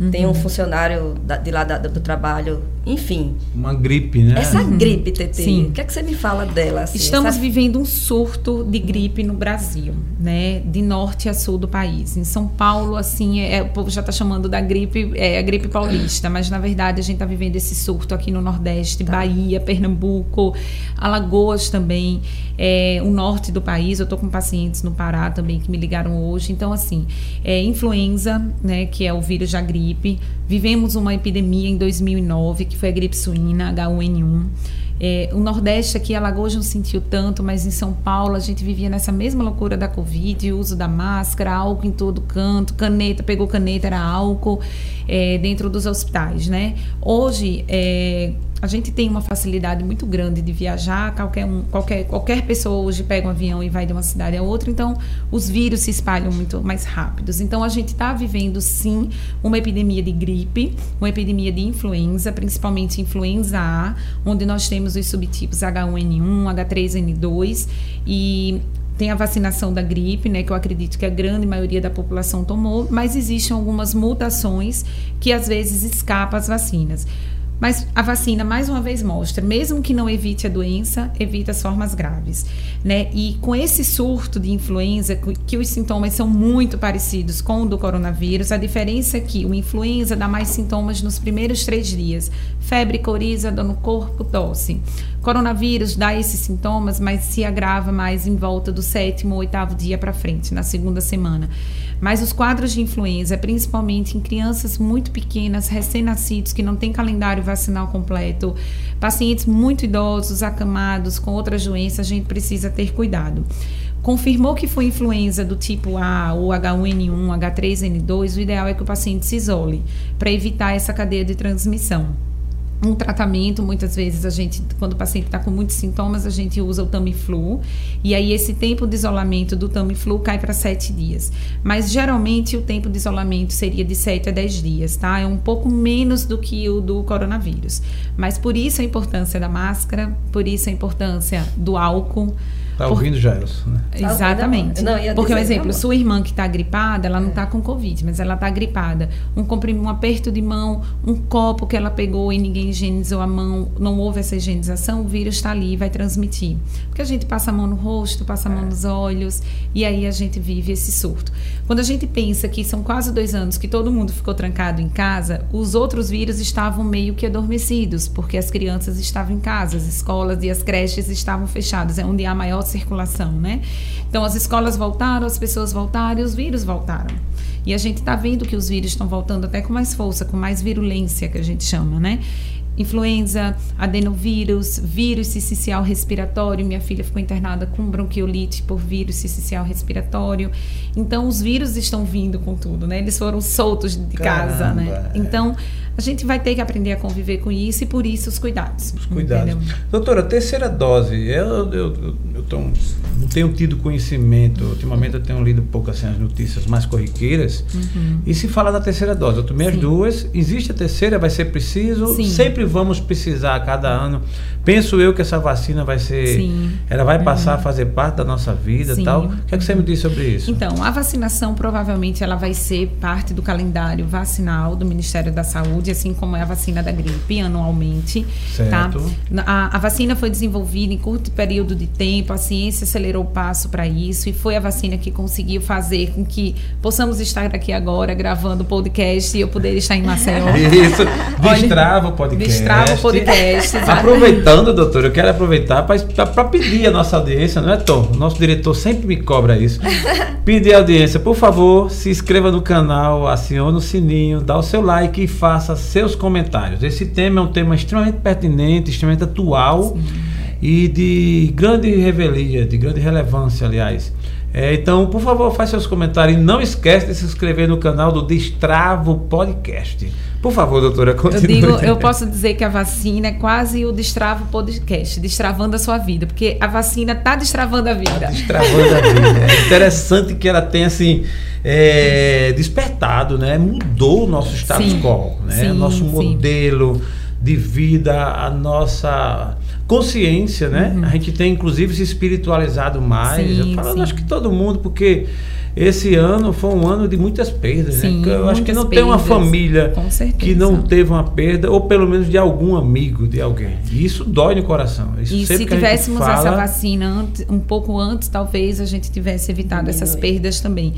Uhum. Tem um funcionário da, de lá da, do trabalho, enfim. Uma gripe, né? Essa uhum. gripe, Tete, Sim. o que é que você me fala dela? Assim? Estamos Essa... vivendo um surto de gripe no Brasil, né? De norte a sul do país. Em São Paulo, assim, é, o povo já está chamando da gripe, é a gripe paulista, mas na verdade a gente está vivendo esse surto aqui no Nordeste, tá. Bahia, Pernambuco, Alagoas também, é, o norte do país. Eu estou com pacientes no Pará também que me ligaram hoje. Então, assim, é influenza, né? Que é o vírus da gripe gripe. Vivemos uma epidemia em 2009, que foi a gripe suína, H1N1. É, o Nordeste aqui, Alagoas não sentiu tanto, mas em São Paulo a gente vivia nessa mesma loucura da Covid, uso da máscara, álcool em todo canto, caneta, pegou caneta, era álcool é, dentro dos hospitais, né? Hoje, é, a gente tem uma facilidade muito grande de viajar, qualquer, um, qualquer, qualquer pessoa hoje pega um avião e vai de uma cidade a outra, então os vírus se espalham muito mais rápidos. Então a gente está vivendo sim uma epidemia de gripe, uma epidemia de influenza, principalmente influenza A, onde nós temos os subtipos H1N1, H3N2 e tem a vacinação da gripe, né, que eu acredito que a grande maioria da população tomou, mas existem algumas mutações que às vezes escapam às vacinas. Mas a vacina, mais uma vez, mostra, mesmo que não evite a doença, evita as formas graves. Né? E com esse surto de influenza, que os sintomas são muito parecidos com o do coronavírus, a diferença é que o influenza dá mais sintomas nos primeiros três dias: febre, coriza, dor no corpo, tosse. Coronavírus dá esses sintomas, mas se agrava mais em volta do sétimo ou oitavo dia para frente, na segunda semana. Mas os quadros de influenza, principalmente em crianças muito pequenas, recém-nascidos, que não têm calendário vacinal completo, pacientes muito idosos, acamados, com outras doenças, a gente precisa ter cuidado. Confirmou que foi influenza do tipo A ou H1N1, H3N2, o ideal é que o paciente se isole para evitar essa cadeia de transmissão um tratamento, muitas vezes a gente, quando o paciente está com muitos sintomas, a gente usa o Tamiflu e aí esse tempo de isolamento do Tamiflu cai para sete dias. Mas geralmente o tempo de isolamento seria de sete a dez dias, tá? É um pouco menos do que o do coronavírus. Mas por isso a importância da máscara, por isso a importância do álcool. Tá ouvindo, Jairus? Né? Exatamente. Não, Porque, um exemplo, sua irmã que está gripada, ela não está com Covid, mas ela está gripada. Um, um aperto de mão, um copo que ela pegou e ninguém higienizou a mão, não houve essa higienização, o vírus está ali e vai transmitir. Porque a gente passa a mão no rosto, passa a mão nos olhos, e aí a gente vive esse surto. Quando a gente pensa que são quase dois anos que todo mundo ficou trancado em casa, os outros vírus estavam meio que adormecidos, porque as crianças estavam em casa, as escolas e as creches estavam fechadas. É onde há maior circulação, né? Então as escolas voltaram, as pessoas voltaram e os vírus voltaram. E a gente está vendo que os vírus estão voltando até com mais força, com mais virulência, que a gente chama, né? influenza, adenovírus, vírus sincicial respiratório. Minha filha ficou internada com bronquiolite por vírus sincicial respiratório. Então, os vírus estão vindo com tudo, né? Eles foram soltos de Caramba, casa, né? É. Então, a gente vai ter que aprender a conviver com isso e por isso os cuidados. Os cuidados. Entendeu? Doutora, terceira dose, eu, eu, eu tô, não tenho tido conhecimento, ultimamente eu tenho lido pouco assim, as notícias mais corriqueiras, uhum. e se fala da terceira dose, eu tomei Sim. as duas, existe a terceira, vai ser preciso, Sim. sempre vamos precisar a cada ano. Penso eu que essa vacina vai ser, Sim. ela vai passar uhum. a fazer parte da nossa vida e tal. O que é que você me diz sobre isso? Então, a vacinação provavelmente ela vai ser parte do calendário vacinal do Ministério da Saúde assim como é a vacina da gripe, anualmente. Tá? Certo. Tá? A, a vacina foi desenvolvida em curto período de tempo, a ciência acelerou o passo para isso e foi a vacina que conseguiu fazer com que possamos estar aqui agora gravando o podcast e eu poder estar em Maceió. Isso, destrava o podcast. Destrava o podcast. Aproveitando, doutor, eu quero aproveitar para pedir a nossa audiência, não é, Tom? O nosso diretor sempre me cobra isso. Pedir a audiência, por favor, se inscreva no canal, acione o sininho, dá o seu like e faça faça seus comentários. Esse tema é um tema extremamente pertinente, extremamente atual Sim. e de grande revelia, de grande relevância, aliás. É, então, por favor, faça seus comentários e não esquece de se inscrever no canal do Destravo Podcast. Por favor, doutora, continue. Eu, digo, eu posso dizer que a vacina é quase o Destravo Podcast, destravando a sua vida, porque a vacina está destravando a vida. Tá destravando a vida. É interessante que ela tenha, assim, é, despertado, né? Mudou o nosso status quo, né? Sim, nosso modelo sim. de vida, a nossa consciência, né? Uhum. A gente tem inclusive se espiritualizado mais. Sim, eu falo, acho que todo mundo, porque esse ano foi um ano de muitas perdas, né? Sim, né? Eu acho que não perdas, tem uma família que não teve uma perda, ou pelo menos de algum amigo de alguém. E isso dói no coração. Isso e se tivéssemos fala... essa vacina antes, um pouco antes, talvez a gente tivesse evitado essas perdas também.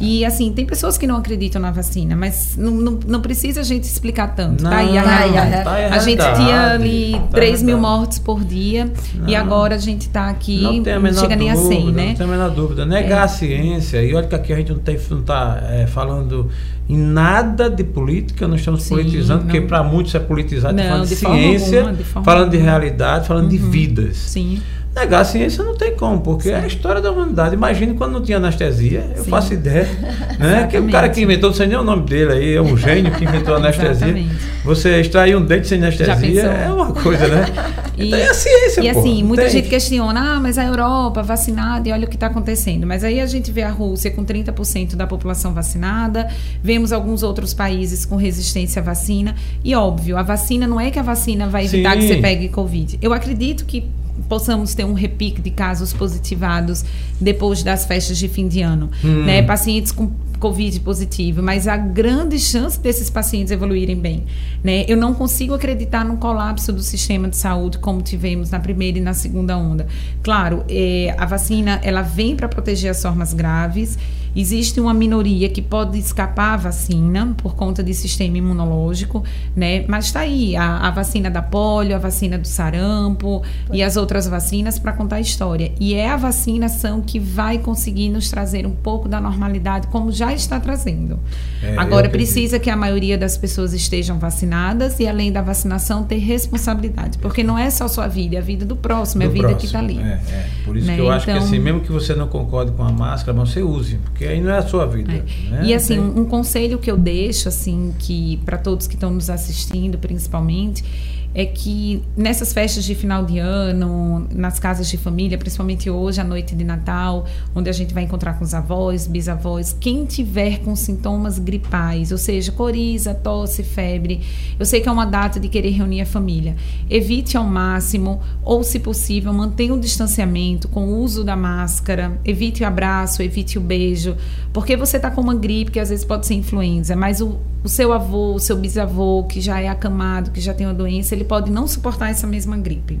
E assim, tem pessoas que não acreditam na vacina, mas não, não, não precisa a gente explicar tanto. Não, tá aí a, tá a, tá a gente tinha ali tá 3 mil mortes por dia não, e agora a gente está aqui, não, tem a menor chega nem a 100, né? Não tem a menor dúvida. Negar é. a ciência, e olha que aqui a gente não está é, falando em nada de política, nós estamos Sim, politizando, porque para muitos é politizado, não, falando de, de ciência, alguma, de falando de realidade, falando uhum. de vidas. Sim. Negar a ciência não tem como, porque Sim. é a história da humanidade. Imagine quando não tinha anestesia, eu Sim. faço ideia. né? que o cara que inventou, não sei nem o nome dele aí, é um gênio que inventou a anestesia. Você extrair um dente sem anestesia é uma coisa, né? e, então é a ciência, E assim, muita tem. gente questiona, ah, mas a Europa vacinada e olha o que está acontecendo. Mas aí a gente vê a Rússia com 30% da população vacinada, vemos alguns outros países com resistência à vacina. E óbvio, a vacina não é que a vacina vai evitar Sim. que você pegue Covid. Eu acredito que possamos ter um repique de casos positivados depois das festas de fim de ano, hum. né? Pacientes com Covid positivo, mas há grande chance desses pacientes evoluírem bem, né? Eu não consigo acreditar num colapso do sistema de saúde como tivemos na primeira e na segunda onda. Claro, é, a vacina ela vem para proteger as formas graves Existe uma minoria que pode escapar à vacina por conta de sistema imunológico, né? Mas está aí a, a, vacina da polio, a vacina do sarampo e as outras vacinas para contar a história. E é a vacinação que vai conseguir nos trazer um pouco da normalidade, como já está trazendo. É, Agora precisa que a maioria das pessoas estejam vacinadas e além da vacinação ter responsabilidade, porque não é só sua vida, é a vida do próximo, é a vida próximo, que está ali. É, é. Por isso né? que eu acho então, que assim, mesmo que você não concorde com a máscara, mas você use, porque aí não é a sua vida. É. Né? E assim, um, um conselho que eu deixo, assim, que para todos que estão nos assistindo, principalmente, é que nessas festas de final de ano, nas casas de família, principalmente hoje, à noite de Natal, onde a gente vai encontrar com os avós, bisavós, quem tiver com sintomas gripais, ou seja, coriza, tosse, febre, eu sei que é uma data de querer reunir a família. Evite ao máximo, ou se possível, mantenha o distanciamento com o uso da máscara, evite o abraço, evite o beijo, porque você está com uma gripe que às vezes pode ser influenza, mas o, o seu avô, o seu bisavô, que já é acamado, que já tem uma doença, ele pode não suportar essa mesma gripe.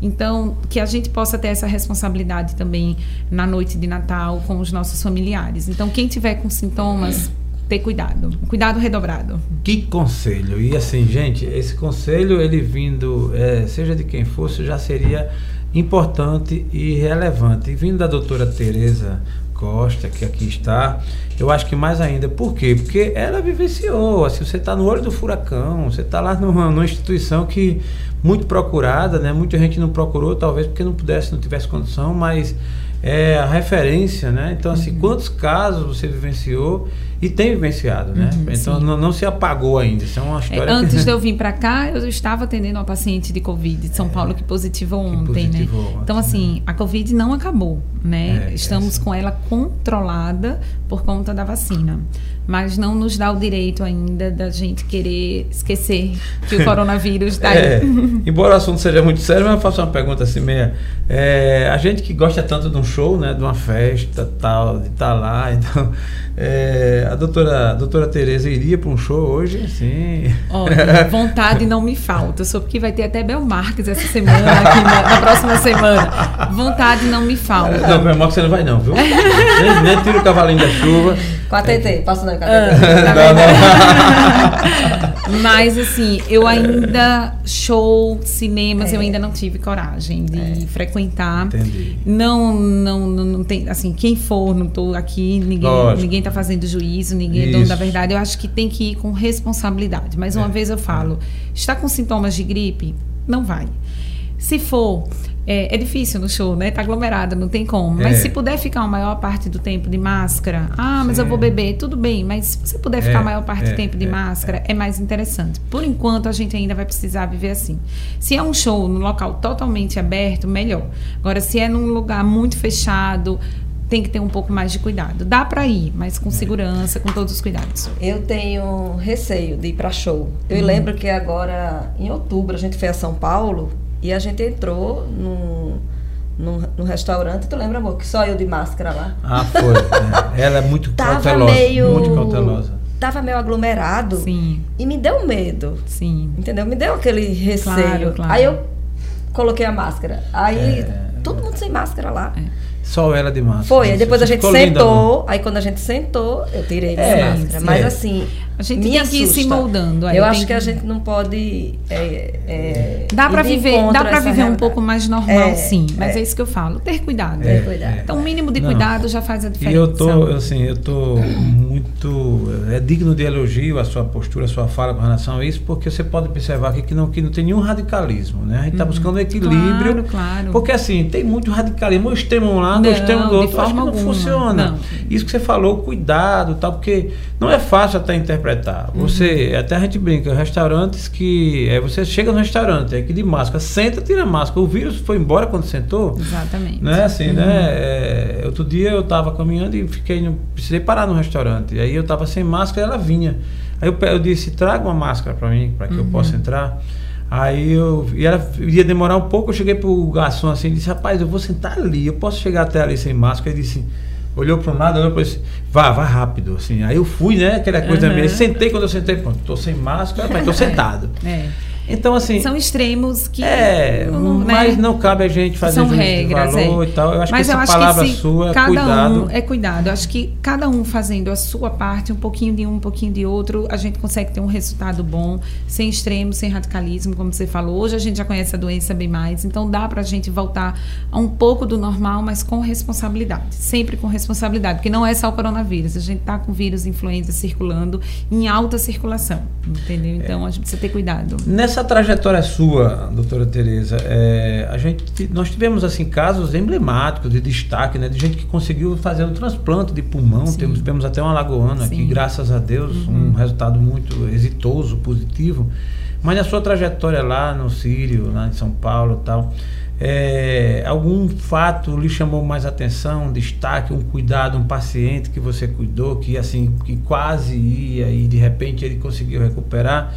Então, que a gente possa ter essa responsabilidade também na noite de Natal com os nossos familiares. Então, quem tiver com sintomas, ter cuidado, cuidado redobrado. Que conselho! E assim, gente, esse conselho, ele vindo, é, seja de quem fosse, já seria importante e relevante. E vindo da doutora Tereza Costa, que aqui está, eu acho que mais ainda. Por quê? Porque ela vivenciou. Assim, você está no olho do furacão, você está lá numa, numa, instituição que muito procurada, né? Muita gente não procurou, talvez porque não pudesse, não tivesse condição, mas é a referência, né? Então, assim, uhum. quantos casos você vivenciou e tem vivenciado, né? Uhum, então não, não, se apagou ainda. Isso é uma história. É, antes que... de eu vir para cá, eu estava atendendo uma paciente de Covid de São é, Paulo que positivou ontem, que positivou né? Ontem, então assim, né? a Covid não acabou, né? É, Estamos com ela controlada por conta da vacina, mas não nos dá o direito ainda da gente querer esquecer que o coronavírus está é, aí. embora o assunto seja muito sério, mas eu faço uma pergunta assim meia. É, a gente que gosta tanto de um show, né? De uma festa, tal, de estar tá lá, então é, a doutora, a doutora Tereza iria para um show hoje? Sim. Olha, vontade não me falta. Só porque vai ter até Bel Marques essa semana, aqui na, na, próxima semana. Vontade não me falta. Não, Bel Marques você não vai não, viu? nem, nem tira o cavalinho da chuva. Com a TT, posso não, com a TT. Ah, não, não. Mas assim, eu ainda, show, cinemas, é. eu ainda não tive coragem de é. frequentar. Entendi. Não, não, não, não tem, assim, quem for, não estou aqui, ninguém, ninguém está fazendo juízo, ninguém é dono da verdade. Eu acho que tem que ir com responsabilidade. Mas uma é. vez eu falo, está com sintomas de gripe? Não vai. Se for, é, é, difícil no show, né? Tá aglomerado, não tem como. Mas é. se puder ficar a maior parte do tempo de máscara, ah, mas Sim. eu vou beber, tudo bem. Mas se você puder ficar é, a maior parte do é, tempo de é, máscara, é. mais interessante. Por enquanto, a gente ainda vai precisar viver assim. Se é um show num local totalmente aberto, melhor. Agora, se é num lugar muito fechado, tem que ter um pouco mais de cuidado. Dá para ir, mas com segurança, com todos os cuidados. Eu tenho receio de ir para show. Eu hum. lembro que agora, em outubro, a gente foi a São Paulo e a gente entrou num, num, num restaurante. Tu lembra, amor, que só eu de máscara lá? Ah, foi. é. Ela é muito Tava cautelosa. Meio... Muito cautelosa. Tava meio aglomerado. Sim. E me deu medo. Sim. Entendeu? Me deu aquele receio. Claro, claro. Aí eu coloquei a máscara. Aí é... todo mundo sem máscara lá. É. Só ela de máscara. Foi, aí depois a gente sentou, linda, aí quando a gente sentou, eu tirei é, máscara. Sim, Mas é. assim, a gente tem que ir se moldando. eu acho que... que... a gente não pode. É, é, dá para viver, dá para viver um pouco mais normal, é, sim. Mas é. é. isso que eu falo. Ter cuidado. Ter cuidado. Então, o um mínimo de não. cuidado já faz a diferença. E eu tô, assim, eu tô muito. É digno de elogio a sua postura, a sua fala com relação a isso, porque você pode observar aqui que não, que não tem nenhum radicalismo, né? A gente está uhum. buscando um equilíbrio. Claro, claro. Porque assim, tem muito radicalismo, o extremo um lado, o extremo do outro. Acho que não funciona. Não. Isso que você falou, cuidado, tal, porque não é fácil até interpretar. Você você, até a gente brinca, restaurantes que. É, você chega no restaurante, é aqui de máscara, senta, tira a máscara. O vírus foi embora quando sentou. Exatamente. Né? Assim, né? uhum. né? É, outro dia eu estava caminhando e fiquei. Precisei parar no restaurante. Aí eu estava sem máscara e ela vinha. Aí eu, eu disse, traga uma máscara para mim, para que uhum. eu possa entrar. Aí eu. E ela ia demorar um pouco, eu cheguei pro garçom assim e disse, rapaz, eu vou sentar ali, eu posso chegar até ali sem máscara? Ele disse olhou para um lado, olhou para esse, vá, vá rápido, assim. Aí eu fui, né, aquela coisa uhum. mesmo. Sentei, quando eu sentei, pronto, tô sem máscara, mas tô sentado. É. Então, assim. São extremos que. É, não, né? mas não cabe a gente fazer São regras, valor é. e tal. Eu acho mas que essa palavra que sua é cada cuidado. Um, é cuidado. Eu acho que cada um fazendo a sua parte, um pouquinho de um, um pouquinho de outro, a gente consegue ter um resultado bom, sem extremo, sem radicalismo, como você falou. Hoje a gente já conhece a doença bem mais, então dá pra gente voltar a um pouco do normal, mas com responsabilidade. Sempre com responsabilidade, porque não é só o coronavírus. A gente tá com vírus influenza circulando em alta circulação, entendeu? Então a gente precisa ter cuidado. Nessa trajetória sua, doutora Tereza, é, a gente, nós tivemos assim casos emblemáticos de destaque, né, de gente que conseguiu fazer um transplante de pulmão. Temos, tivemos até um alagoano aqui, Sim. graças a Deus, Uhum. um resultado muito exitoso, positivo. Mas na sua trajetória lá no Sírio, lá em São Paulo e tal, é, algum fato lhe chamou mais atenção, um destaque, um cuidado, um paciente que você cuidou, que assim, que quase ia e de repente ele conseguiu recuperar?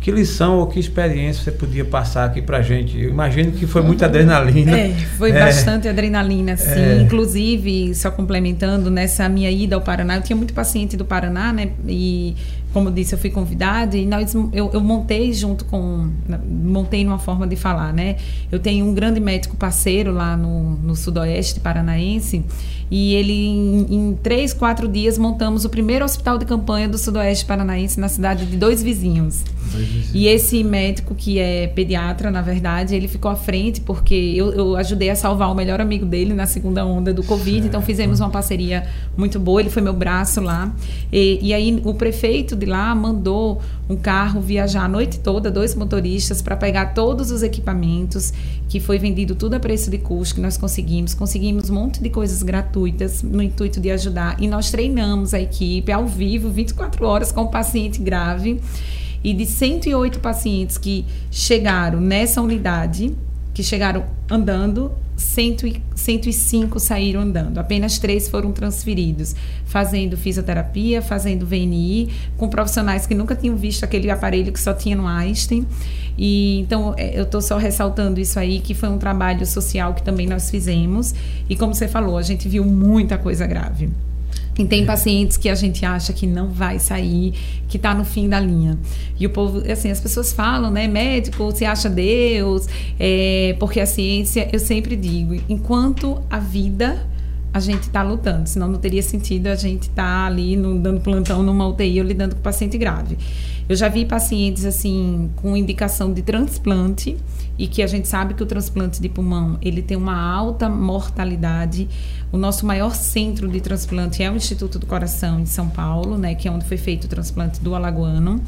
Que lição ou que experiência você podia passar aqui pra gente? Eu imagino que foi muita adrenalina. É, foi É. bastante adrenalina, sim. É. Inclusive, só complementando, nessa minha ida ao Paraná, eu tinha muito paciente do Paraná, né? E, como disse, eu fui convidada e nós, eu, eu montei junto com. Montei numa forma de falar, né? Eu tenho um grande médico parceiro lá no, no Sudoeste Paranaense e ele, em, em três, quatro dias, montamos o primeiro hospital de campanha do Sudoeste Paranaense na cidade de dois vizinhos. E esse médico, que é pediatra, na verdade, ele ficou à frente porque eu, eu ajudei a salvar o melhor amigo dele na segunda onda do Covid. Certo. Então fizemos uma parceria muito boa. Ele foi meu braço lá. E, e aí o prefeito de lá mandou um carro viajar a noite toda, dois motoristas, para pegar todos os equipamentos, que foi vendido tudo a preço de custo que nós conseguimos. Conseguimos um monte de coisas gratuitas no intuito de ajudar. E nós treinamos a equipe ao vivo, 24 horas, com o paciente grave. E de 108 pacientes que chegaram nessa unidade, que chegaram andando, 100 e- 105 saíram andando. Apenas três foram transferidos, fazendo fisioterapia, fazendo VNI, com profissionais que nunca tinham visto aquele aparelho que só tinha no Einstein. E então é, eu estou só ressaltando isso aí, que foi um trabalho social que também nós fizemos. E como você falou, a gente viu muita coisa grave. E tem pacientes que a gente acha que não vai sair, que está no fim da linha. E o povo, assim, as pessoas falam, né? Médico, você acha Deus? É, porque a ciência, eu sempre digo, enquanto a vida a gente está lutando, senão não teria sentido a gente estar tá ali no, dando plantão numa UTI ou lidando com paciente grave. Eu já vi pacientes assim com indicação de transplante e que a gente sabe que o transplante de pulmão ele tem uma alta mortalidade. O nosso maior centro de transplante é o Instituto do Coração em São Paulo, né, que é onde foi feito o transplante do alagoano.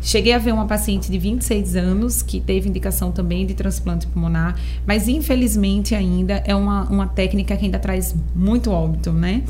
Cheguei a ver uma paciente de 26 anos que teve indicação também de transplante pulmonar, mas infelizmente ainda é uma, uma técnica que ainda traz muito óbito, né?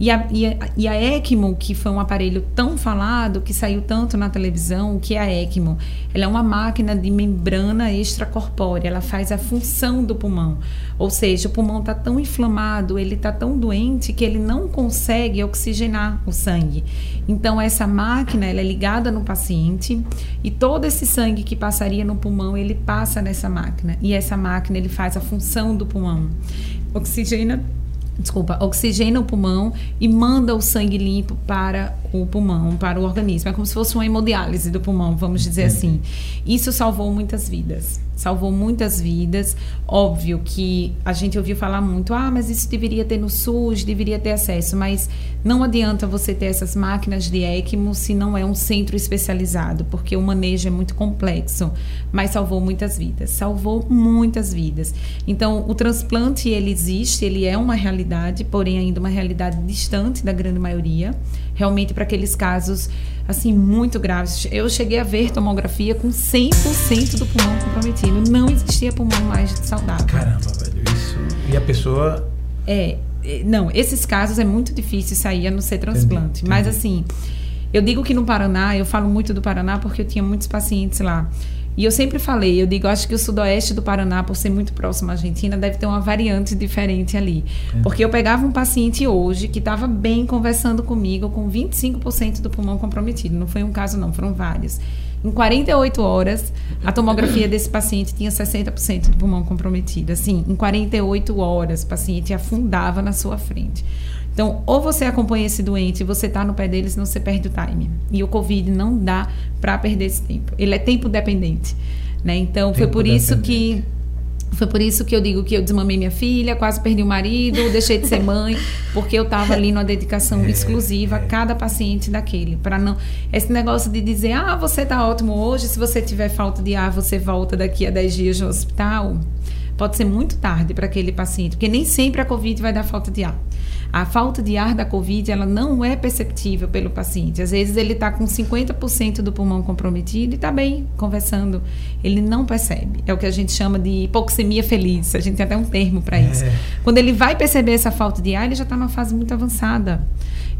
E a, e, a, e a ECMO, que foi um aparelho tão falado, que saiu tanto na televisão, o que é a ECMO? Ela é uma máquina de membrana extracorpórea, ela faz a função do pulmão. Ou seja, o pulmão está tão inflamado, ele está tão doente que ele não consegue oxigenar o sangue. Então, essa máquina ela é ligada no paciente e todo esse sangue que passaria no pulmão, ele passa nessa máquina. E essa máquina ele faz a função do pulmão. Oxigena desculpa, oxigena o pulmão e manda o sangue limpo para o pulmão, para o organismo. É como se fosse uma hemodiálise do pulmão, vamos dizer assim. Isso salvou muitas vidas. Salvou muitas vidas. Óbvio que a gente ouviu falar muito, ah, mas isso deveria ter no SUS, deveria ter acesso, mas não adianta você ter essas máquinas de ECMO se não é um centro especializado, porque o manejo é muito complexo, mas salvou muitas vidas. Salvou muitas vidas. Então, o transplante, ele existe, ele é uma realidade, porém ainda uma realidade distante da grande maioria. Realmente para aqueles casos assim muito graves. Eu cheguei a ver tomografia com 100% do pulmão comprometido. Não existia pulmão mais saudável. Caramba, velho, isso. E a pessoa É, é, não, esses casos é muito difícil sair a não ser transplante. Entendi, Mas entendi. assim, eu digo que no Paraná, eu falo muito do Paraná porque eu tinha muitos pacientes lá. E eu sempre falei, eu digo, acho que o sudoeste do Paraná, por ser muito próximo à Argentina, deve ter uma variante diferente ali. Porque eu pegava um paciente hoje que estava bem conversando comigo com 25% do pulmão comprometido. Não foi um caso, não, foram vários. Em 48 horas, a tomografia desse paciente tinha 60% do pulmão comprometido. Assim, em 48 horas, o paciente afundava na sua frente. Então, ou você acompanha esse doente e você está no pé dele, senão você perde o time. E o Covid não dá para perder esse tempo. Ele é tempo dependente. Né? Então, foi por isso que foi por isso que eu digo que eu desmamei minha filha, quase perdi o marido, deixei de ser mãe, porque eu estava ali numa dedicação é, exclusiva a cada paciente daquele, para não esse negócio de dizer: "Ah, você está ótimo hoje, se você tiver falta de ar, você volta daqui a 10 dias no hospital". Pode ser muito tarde para aquele paciente, porque nem sempre a COVID vai dar falta de ar. A falta de ar da Covid, ela não é perceptível pelo paciente. Às vezes ele está com 50% do pulmão comprometido e está bem conversando. Ele não percebe. É o que a gente chama de hipoxemia feliz. A gente tem até um termo para isso. É. Quando ele vai perceber essa falta de ar, ele já está numa fase muito avançada.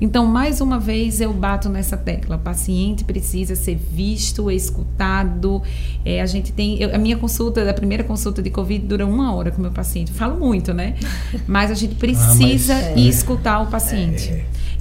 Então, mais uma vez, eu bato nessa tecla. O paciente precisa ser visto, escutado. É, a gente tem. Eu, a minha consulta, a primeira consulta de Covid, dura uma hora com o meu paciente. Falo muito, né? Mas a gente precisa ah, mas, é. Escutar o paciente.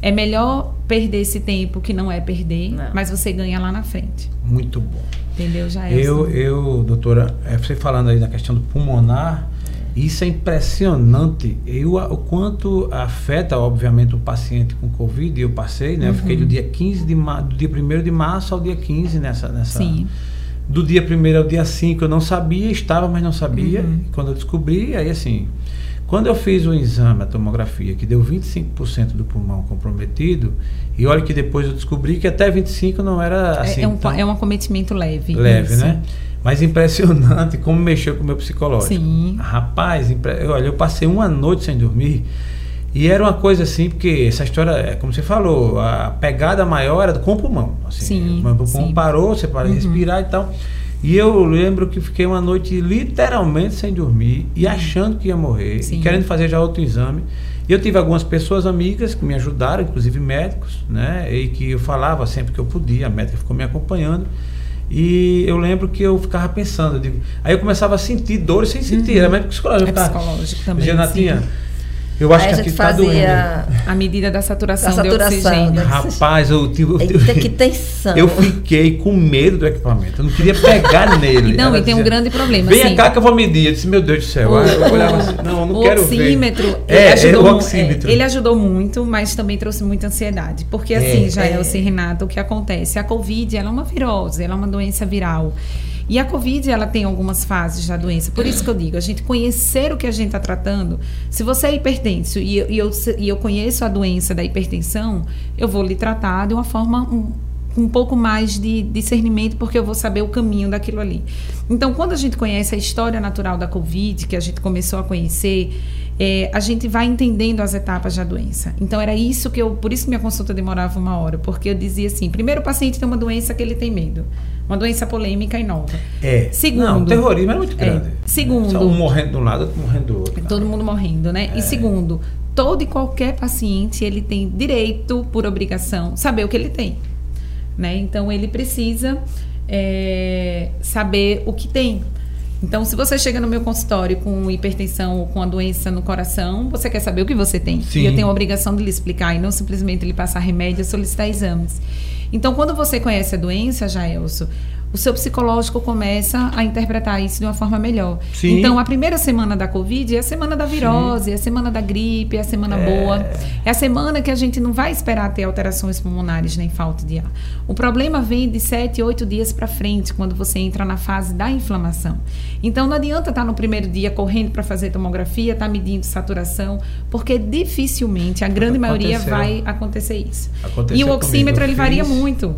É. é. melhor perder esse tempo que não é perder, não. mas você ganha lá na frente. Muito bom. Entendeu? Já é. Eu, assim. eu doutora, é, você falando aí da questão do pulmonar isso é impressionante. Eu, o quanto afeta, obviamente, o paciente com Covid. Eu passei, né? Uhum. Eu fiquei do uhum. dia 15 de do dia 1 de março ao dia 15 nessa. nessa Sim. Do dia 1 ao dia 5 eu não sabia, estava, mas não sabia. Uhum. quando eu descobri, aí assim. Quando eu fiz o exame, a tomografia, que deu 25% do pulmão comprometido, e olha que depois eu descobri que até 25% não era é, assim. É, é um, tão... é um acometimento leve. Leve, isso. né? Mas impressionante como mexeu com o meu psicológico. Sim. Rapaz, impre... olha, eu passei uma noite sem dormir. E era uma coisa assim, porque essa história, é como você falou, a pegada maior era com o pulmão. Assim, sim, o pulmão sim. parou, você para uhum. respirar e tal. E eu lembro que fiquei uma noite literalmente sem dormir e achando que ia morrer, e querendo fazer já outro exame. E eu tive algumas pessoas amigas que me ajudaram, inclusive médicos, né? E que eu falava sempre que eu podia, a médica ficou me acompanhando. E eu lembro que eu ficava pensando, eu digo, aí eu começava a sentir dores sem sentir, uhum. era médico psicológico. É psicológico também. Genatinha, eu acho Aí que aqui está doendo. A medida da saturação, da saturação de oxigênio. Rapaz, eu tive. Eu, Eita, que tensão. Eu fiquei com medo do equipamento. Eu não queria pegar nele. Não, Ela e tem dizia, um grande problema. Vem assim, cá que eu vou medir. Eu disse, meu Deus do céu. O, eu olhava assim, não, eu não o quero oxímetro, ver. É, ajudou, é, o oxímetro. É, ele ajudou muito, mas também trouxe muita ansiedade. Porque é, assim, já é, é o Renato, o que acontece? A Covid, ela é uma virose, ela é uma doença viral. E a Covid, ela tem algumas fases da doença. Por isso que eu digo, a gente conhecer o que a gente está tratando. Se você é hipertenso e, e, eu, e eu conheço a doença da hipertensão, eu vou lhe tratar de uma forma um, um pouco mais de discernimento, porque eu vou saber o caminho daquilo ali. Então, quando a gente conhece a história natural da Covid, que a gente começou a conhecer, é, a gente vai entendendo as etapas da doença. Então, era isso que eu. Por isso minha consulta demorava uma hora, porque eu dizia assim: primeiro, o paciente tem uma doença que ele tem medo. Uma doença polêmica e nova. É. Segundo. Não, o terrorismo é muito é. grande. É. Segundo. Só um morrendo de um lado, outro morrendo do outro. Todo mundo morrendo, né? É. E segundo, todo e qualquer paciente, ele tem direito, por obrigação, saber o que ele tem. Né? Então, ele precisa é, saber o que tem. Então, se você chega no meu consultório com hipertensão ou com a doença no coração, você quer saber o que você tem. Sim. E eu tenho a obrigação de lhe explicar e não simplesmente lhe passar remédio e solicitar exames. Então, quando você conhece a doença, Jaelso, o seu psicológico começa a interpretar isso de uma forma melhor. Sim. Então, a primeira semana da Covid é a semana da virose, Sim. é a semana da gripe, é a semana é... boa. É a semana que a gente não vai esperar ter alterações pulmonares nem falta de ar. O problema vem de 7, 8 dias para frente, quando você entra na fase da inflamação. Então, não adianta estar no primeiro dia correndo para fazer tomografia, estar tá medindo saturação, porque dificilmente, a grande Aconteceu. maioria, vai acontecer isso. Aconteceu e o oxímetro, ele varia muito.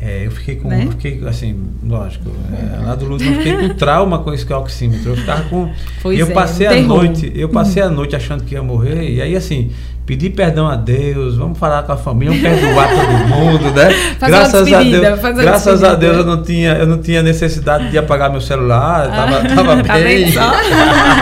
É, eu fiquei com. Né? Fiquei assim, lógico. É, lá do Lúcio eu fiquei com trauma com esse oxímetro. Eu ficava com. Pois eu é, passei a noite, eu passei a noite achando que ia morrer. E aí, assim, pedi perdão a Deus, vamos falar com a família, vamos perdoar todo mundo, né? Graças a Deus. Graças a Deus eu não tinha, eu não tinha necessidade de apagar meu celular, estava ah, tava tá bem.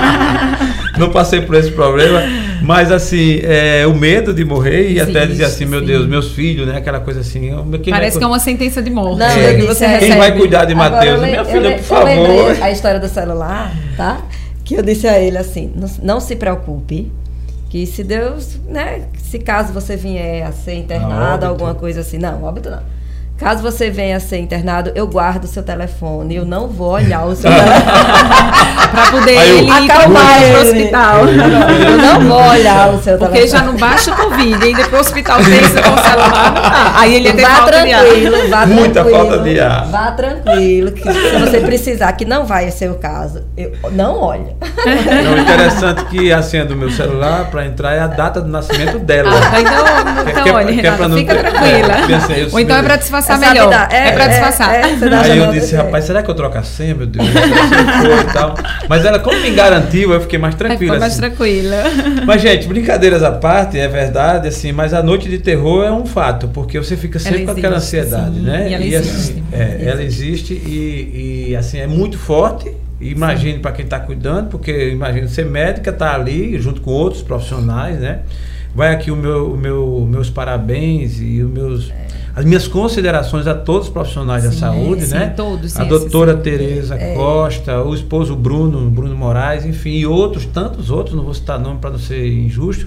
não passei por esse problema. Mas assim, é, o medo de morrer e até dizer assim, meu sim. Deus, meus filhos, né? Aquela coisa assim. Parece vai... que é uma sentença de morte. Não, é, que você quem recebe. vai cuidar de Mateus? Minha filha, por favor. a história do celular, tá? Que eu disse a ele assim, não, não se preocupe, que se Deus, né? Se caso você vier a ser internado, alguma coisa assim, não, óbito não Caso você venha a ser internado, eu guardo o seu telefone. Eu não vou olhar o seu telefone. para poder Aí eu- ele Acalmar pro ele. hospital. Eu não vou olhar o seu Porque telefone. já não baixa o Covid, depois o hospital pensa com o celular. não dá. Aí ele ter vá tranquilo, vá Muita tranquilo. falta de ar. Vá tranquilo, que se você precisar, que não vai ser o caso, eu, não olha. Não, o interessante é que a senha do meu celular para entrar é a data do nascimento dela. Ah, então, então que é olha, que é pra Renata, não fica ter- tranquila. é, eu Ou então é para disfarçar Essa melhor. vida- É, para disfarçar. é, você dá Aí eu disse, rapaz, será que eu troco a senha, meu Deus? Assim e tal. Mas ela, como me garantiu, eu fiquei mais tranquila. ficou mais assim. tranquila. Mas, gente, brincadeiras à parte, é verdade, assim, mas a noite de terror é um fato, porque você fica sempre Ela com aquela existe, ansiedade, sim, né? e ela assim, existe. é, ela existe e, e, assim, é muito forte. Imagine para quem está cuidando, porque imagina ser médica, tá ali junto com outros profissionais, né? Vai aqui o meu, o meu, meus parabéns e os meus, as minhas considerações a todos os profissionais da Sim, saúde, sim, né? todos, a sim, doutora sim. Tereza É. Costa, o esposo Bruno, Bruno Moraes, enfim, e outros, tantos outros, não vou citar nome para não ser injusto,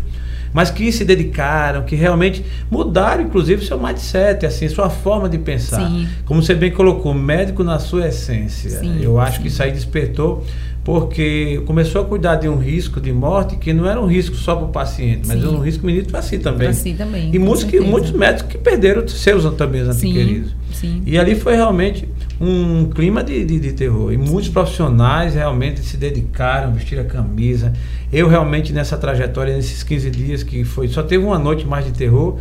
mas que se dedicaram, que realmente mudaram, inclusive, seu mindset, assim, sua forma de pensar. Sim. Como você bem colocou, médico na sua essência. Sim, Eu acho sim. que isso aí despertou, porque começou a cuidar de um risco de morte que não era um risco só para o paciente, mas Sim. era um risco menino para si também. Pra si também, E muitos, que, muitos médicos que perderam seus também, os Sim, antequeridos. sim. E ali foi realmente um clima de, de, de terror. E muitos profissionais realmente se dedicaram, vestiram a camisa. Eu realmente nessa trajetória, nesses 15 dias que foi, só teve uma noite mais de terror.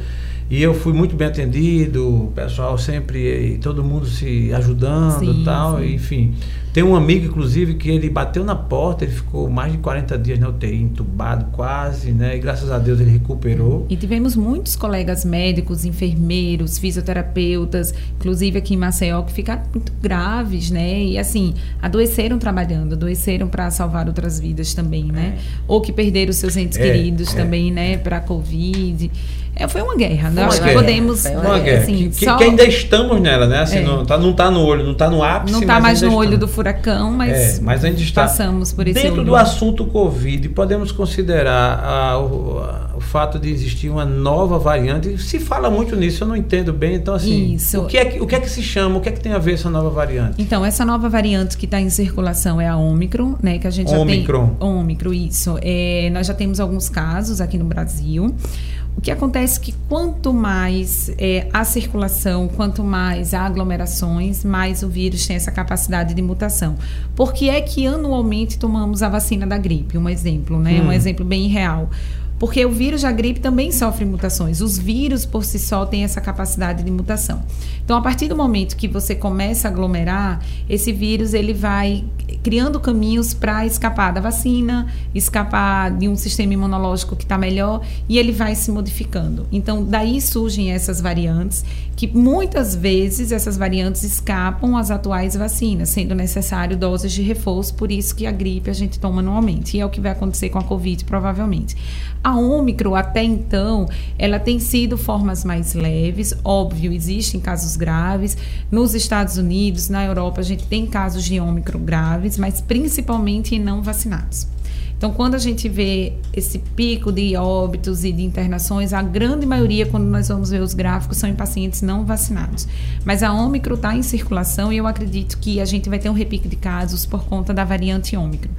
E eu fui muito bem atendido, o pessoal sempre, e todo mundo se ajudando Sim, e tal, sim. enfim. Tem um amigo, inclusive, que ele bateu na porta, ele ficou mais de 40 dias na UTI, entubado quase, né? E graças a Deus ele recuperou. E tivemos muitos colegas médicos, enfermeiros, fisioterapeutas, inclusive aqui em Maceió, que ficaram muito graves, né? E assim, adoeceram trabalhando, adoeceram para salvar outras vidas também, né? Ou que perderam seus entes É, queridos é. também, né? Para a Covid. É, foi uma guerra. Foi Nós uma guerra, podemos. foi uma Uma guerra. Assim, que, só- que ainda estamos nela, né? Assim, É. não, tá, não tá no olho, não tá no ápice. não está mas mais ainda no olho estamos. do furacão, mas, É, mas a gente está passamos por esse dentro olho. do assunto Covid. Podemos considerar ah, o, a- o fato de existir uma nova variante. Se fala muito nisso, eu não entendo bem. Então, assim, Isso. o que é que, o que é que se chama? O que é que tem a ver essa nova variante? Então, essa nova variante que está em circulação é a Ômicron, né? Que a gente já Ômicron. tem. Ômicron, isso. É, nós já temos alguns casos aqui no Brasil. O que acontece é que quanto mais é, a circulação, quanto mais há aglomerações, mais o vírus tem essa capacidade de mutação. Por que é que anualmente tomamos a vacina da gripe? Um exemplo, né? Hum. Um exemplo bem real. Porque o vírus da gripe também sofre mutações. Os vírus por si só têm essa capacidade de mutação. Então, a partir do momento que você começa a aglomerar, esse vírus ele vai criando caminhos para escapar da vacina, escapar de um sistema imunológico que está melhor e ele vai se modificando. Então, daí surgem essas variantes que muitas vezes essas variantes escapam às atuais vacinas, sendo necessário doses de reforço, por isso que a gripe a gente toma anualmente. E é o que vai acontecer com a Covid, provavelmente. A Ômicron, até então, ela tem sido formas mais leves, óbvio, existem casos graves. Nos Estados Unidos, na Europa, a gente tem casos de Ômicron graves, mas principalmente em não vacinados. Então, quando a gente vê esse pico de óbitos e de internações, a grande maioria, quando nós vamos ver os gráficos, são em pacientes não vacinados. Mas a Ômicron está em circulação e eu acredito que a gente vai ter um repique de casos por conta da variante Ômicron.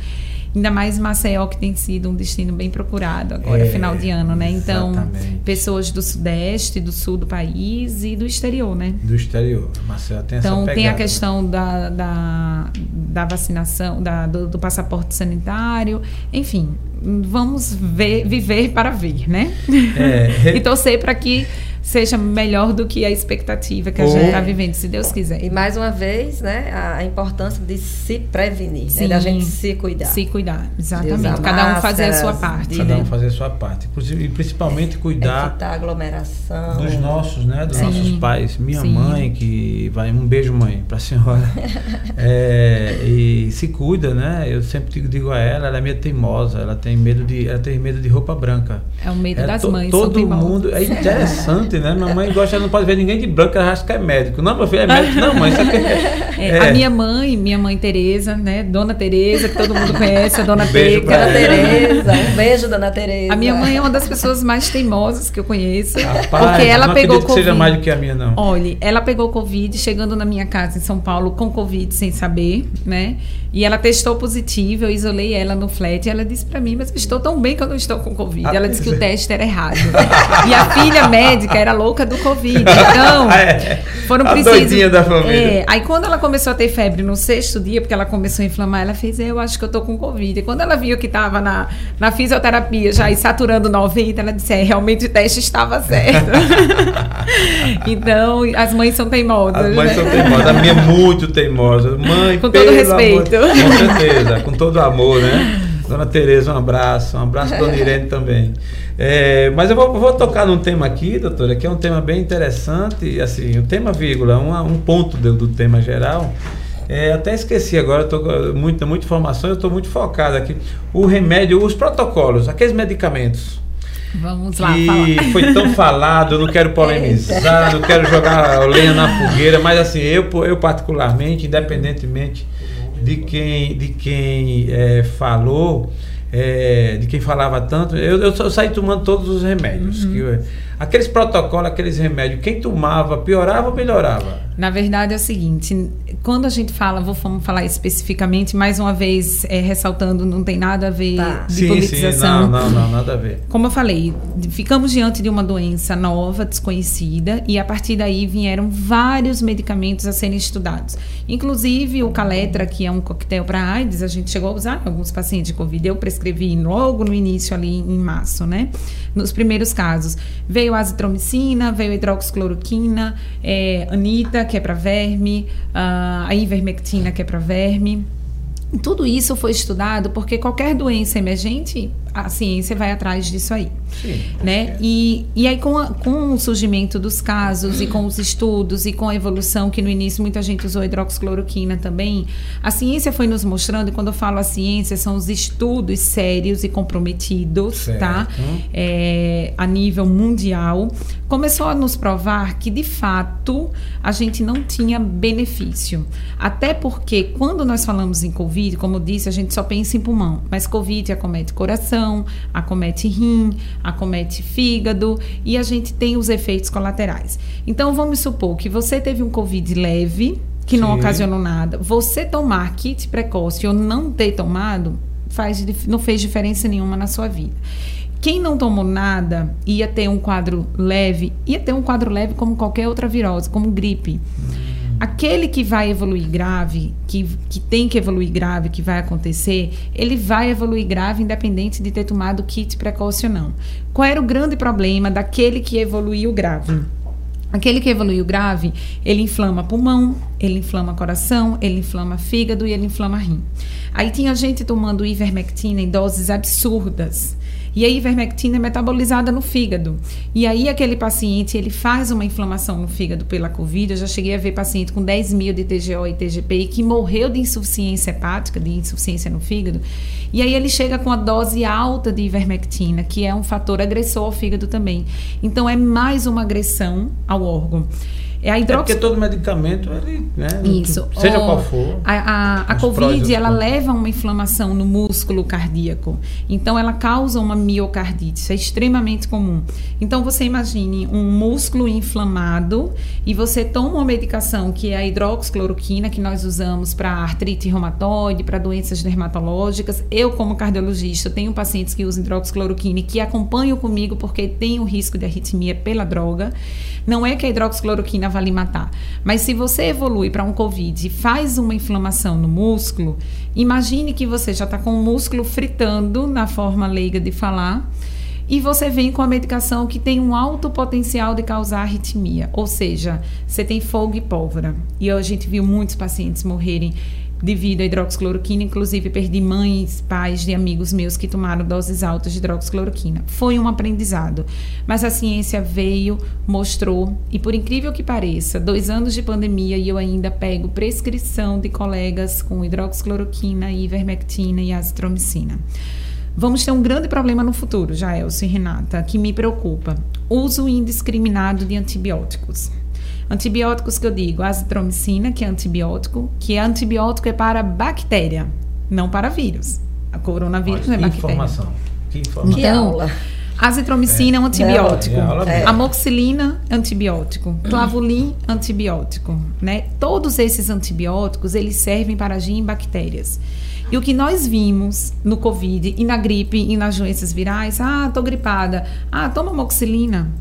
Ainda mais Maceió, que tem sido um destino bem procurado agora, É, final de ano, né? Então, exatamente. pessoas do Sudeste, do Sul do país e do exterior, né? Do exterior. Marcelo tem essa Então, tem a pegada, né? questão da, da, da vacinação, da, do, do passaporte sanitário, enfim, vamos ver, viver para ver, né? É, e torcer para que seja melhor do que a expectativa que a Oh. gente está vivendo, se Deus quiser. E mais uma vez, né, a, a importância de se prevenir, né, da gente se cuidar. Se cuidar, exatamente. Cada um fazer a sua parte. Cada né? um fazer a sua parte. Inclusive, e principalmente cuidar Evitar aglomeração. dos nossos, né? Dos Sim. nossos pais. Minha Sim. mãe, que vai. Um beijo, mãe, pra senhora. É, e se cuida, né? Eu sempre digo, digo a ela, ela é meio teimosa, ela tem medo de. Ela tem medo de roupa branca. É o medo É, das to- mães. são Todo mundo. É interessante interessante, né? Mamãe gosta, não pode ver ninguém de branco, ela acha que é médico. Não, meu filho é médico. Não, mãe, isso aqui é, é, A minha mãe, minha mãe Tereza, né? Dona Tereza, que todo mundo conhece, a Dona Um beijo Teca. pra Dona Tereza, um beijo, Dona Tereza. A minha mãe é uma das pessoas mais teimosas que eu conheço. Rapaz, porque ela não pegou acredito que Covid. seja mais do que a minha, não. Olha, ela pegou Covid chegando na minha casa em São Paulo com Covid sem saber, né? E ela testou positivo, eu isolei ela no flat e ela disse pra mim, mas eu estou tão bem que eu não estou com Covid. Ah, ela disse que o é. teste era errado. e a filha médica era louca do Covid. Então, É, foram a precisos. da família. É, aí quando ela começou a ter febre no sexto dia, porque ela começou a inflamar, ela fez, eu acho que eu tô com Covid. E quando ela viu que estava na, na fisioterapia já e saturando 90, ela disse, é, realmente o teste estava certo. então, as mães são teimosas. As mães né? são teimosas. A minha é muito teimosa. Mãe, Com todo respeito. amor- Com certeza, com todo amor, né? Dona Tereza, um abraço. Um abraço, Dona Irene também. É, mas eu vou, vou tocar num tema aqui, doutora, que é um tema bem interessante, assim, um tema vírgula, um, um ponto do, do tema geral. É, até esqueci agora, estou com muita, muita informação, eu estou muito focado aqui. O remédio, os protocolos, aqueles medicamentos Vamos lá, que falar. foi tão falado, eu não quero polemizar, não quero jogar lenha na fogueira, mas assim, eu, eu particularmente, independentemente de quem, de quem eh, falou, eh, de quem falava tanto, eu, eu, só saí tomando todos os remédios. Uhum. que eu- aqueles protocolos, aqueles remédios, quem tomava, piorava ou melhorava? Na verdade é o seguinte, quando a gente fala, vou falar especificamente, mais uma vez é, ressaltando, não tem nada a ver Tá. de sim, sim, politização. não, não, não, nada a ver. Como eu falei, ficamos diante de uma doença nova, desconhecida, e a partir daí vieram vários medicamentos a serem estudados. Inclusive o Caletra, que é um coquetel para AIDS, a gente chegou a usar em alguns pacientes de Covid. Eu prescrevi logo no início, ali em março, né? Nos primeiros casos. Veio a azitromicina, veio hidroxicloroquina, é, anita, que é para verme, a ivermectina, que é para verme. Tudo isso foi estudado porque qualquer doença emergente, a ciência vai atrás disso aí. Sim. Né? E, e aí, com, a- com o surgimento dos casos e com os estudos e com a evolução, que no início muita gente usou hidroxicloroquina também, a ciência foi nos mostrando, e quando eu falo a ciência, são os estudos sérios e comprometidos, tá? Certo. É, a nível mundial, começou a nos provar que, de fato, a gente não tinha benefício. Até porque, quando nós falamos em Covid, como eu disse, a gente só pensa em pulmão, mas Covid acomete coração, acomete rim, acomete fígado e a gente tem os efeitos colaterais. Então, vamos supor que você teve um Covid leve, que não Sim. ocasionou nada. Você tomar kit precoce ou não ter tomado, faz, não fez diferença nenhuma na sua vida. Quem não tomou nada ia ter um quadro leve, ia ter um quadro leve como qualquer outra virose, como gripe. Aquele que vai evoluir grave, que, que tem que evoluir grave, que vai acontecer, ele vai evoluir grave independente de ter tomado kit precoce ou não. Qual era o grande problema daquele que evoluiu grave? Aquele que evoluiu grave, ele inflama pulmão, ele inflama coração, ele inflama fígado e ele inflama rim. Aí tinha gente tomando ivermectina em doses absurdas. E a ivermectina é metabolizada no fígado. E aí aquele paciente, ele faz uma inflamação no fígado pela Covid. Eu já cheguei a ver paciente com 10 mil de TGO e TGPI que morreu de insuficiência hepática, de insuficiência no fígado. E aí ele chega com a dose alta de ivermectina, que é um fator agressor ao fígado também. Então é mais uma agressão ao órgão. É a É hidrox... porque todo medicamento, ele, né? Isso. Seja qual for. A, a, a Covid, ela leva a uma inflamação no músculo cardíaco. Então, ela causa uma miocardite. Isso é extremamente comum. Então, você imagine um músculo inflamado e você toma uma medicação que é a hidroxicloroquina, que nós usamos para artrite reumatoide, para doenças dermatológicas. Eu, como cardiologista, tenho pacientes que usam hidroxicloroquina e que acompanham comigo porque tem o risco de arritmia pela droga. Não é que a hidroxicloroquina vai lhe matar, mas se você evolui para um COVID e faz uma inflamação no músculo, imagine que você já está com o músculo fritando, na forma leiga de falar, e você vem com a medicação que tem um alto potencial de causar arritmia, ou seja, você tem fogo e pólvora. E a gente viu muitos pacientes morrerem devido à hidroxicloroquina, inclusive perdi mães, pais de amigos meus que tomaram doses altas de hidroxicloroquina. Foi um aprendizado, mas a ciência veio, mostrou, e por incrível que pareça, dois anos de pandemia e eu ainda pego prescrição de colegas com hidroxicloroquina, ivermectina e azitromicina. Vamos ter um grande problema no futuro, Jaelson e Renata, que me preocupa. Uso indiscriminado de antibióticos. Antibióticos que eu digo, azitromicina, que é antibiótico, que é antibiótico é para bactéria, não para vírus. A coronavírus não é bactéria. Informação. Que informação. Que Então, aula. Azitromicina é um antibiótico. É, aula mesmo. Amoxicilina, antibiótico. Clavulin, antibiótico. Né? Todos esses antibióticos, eles servem para agir em bactérias. E o que nós vimos no Covid e na gripe e nas doenças virais, ah, tô gripada. Ah, toma amoxicilina.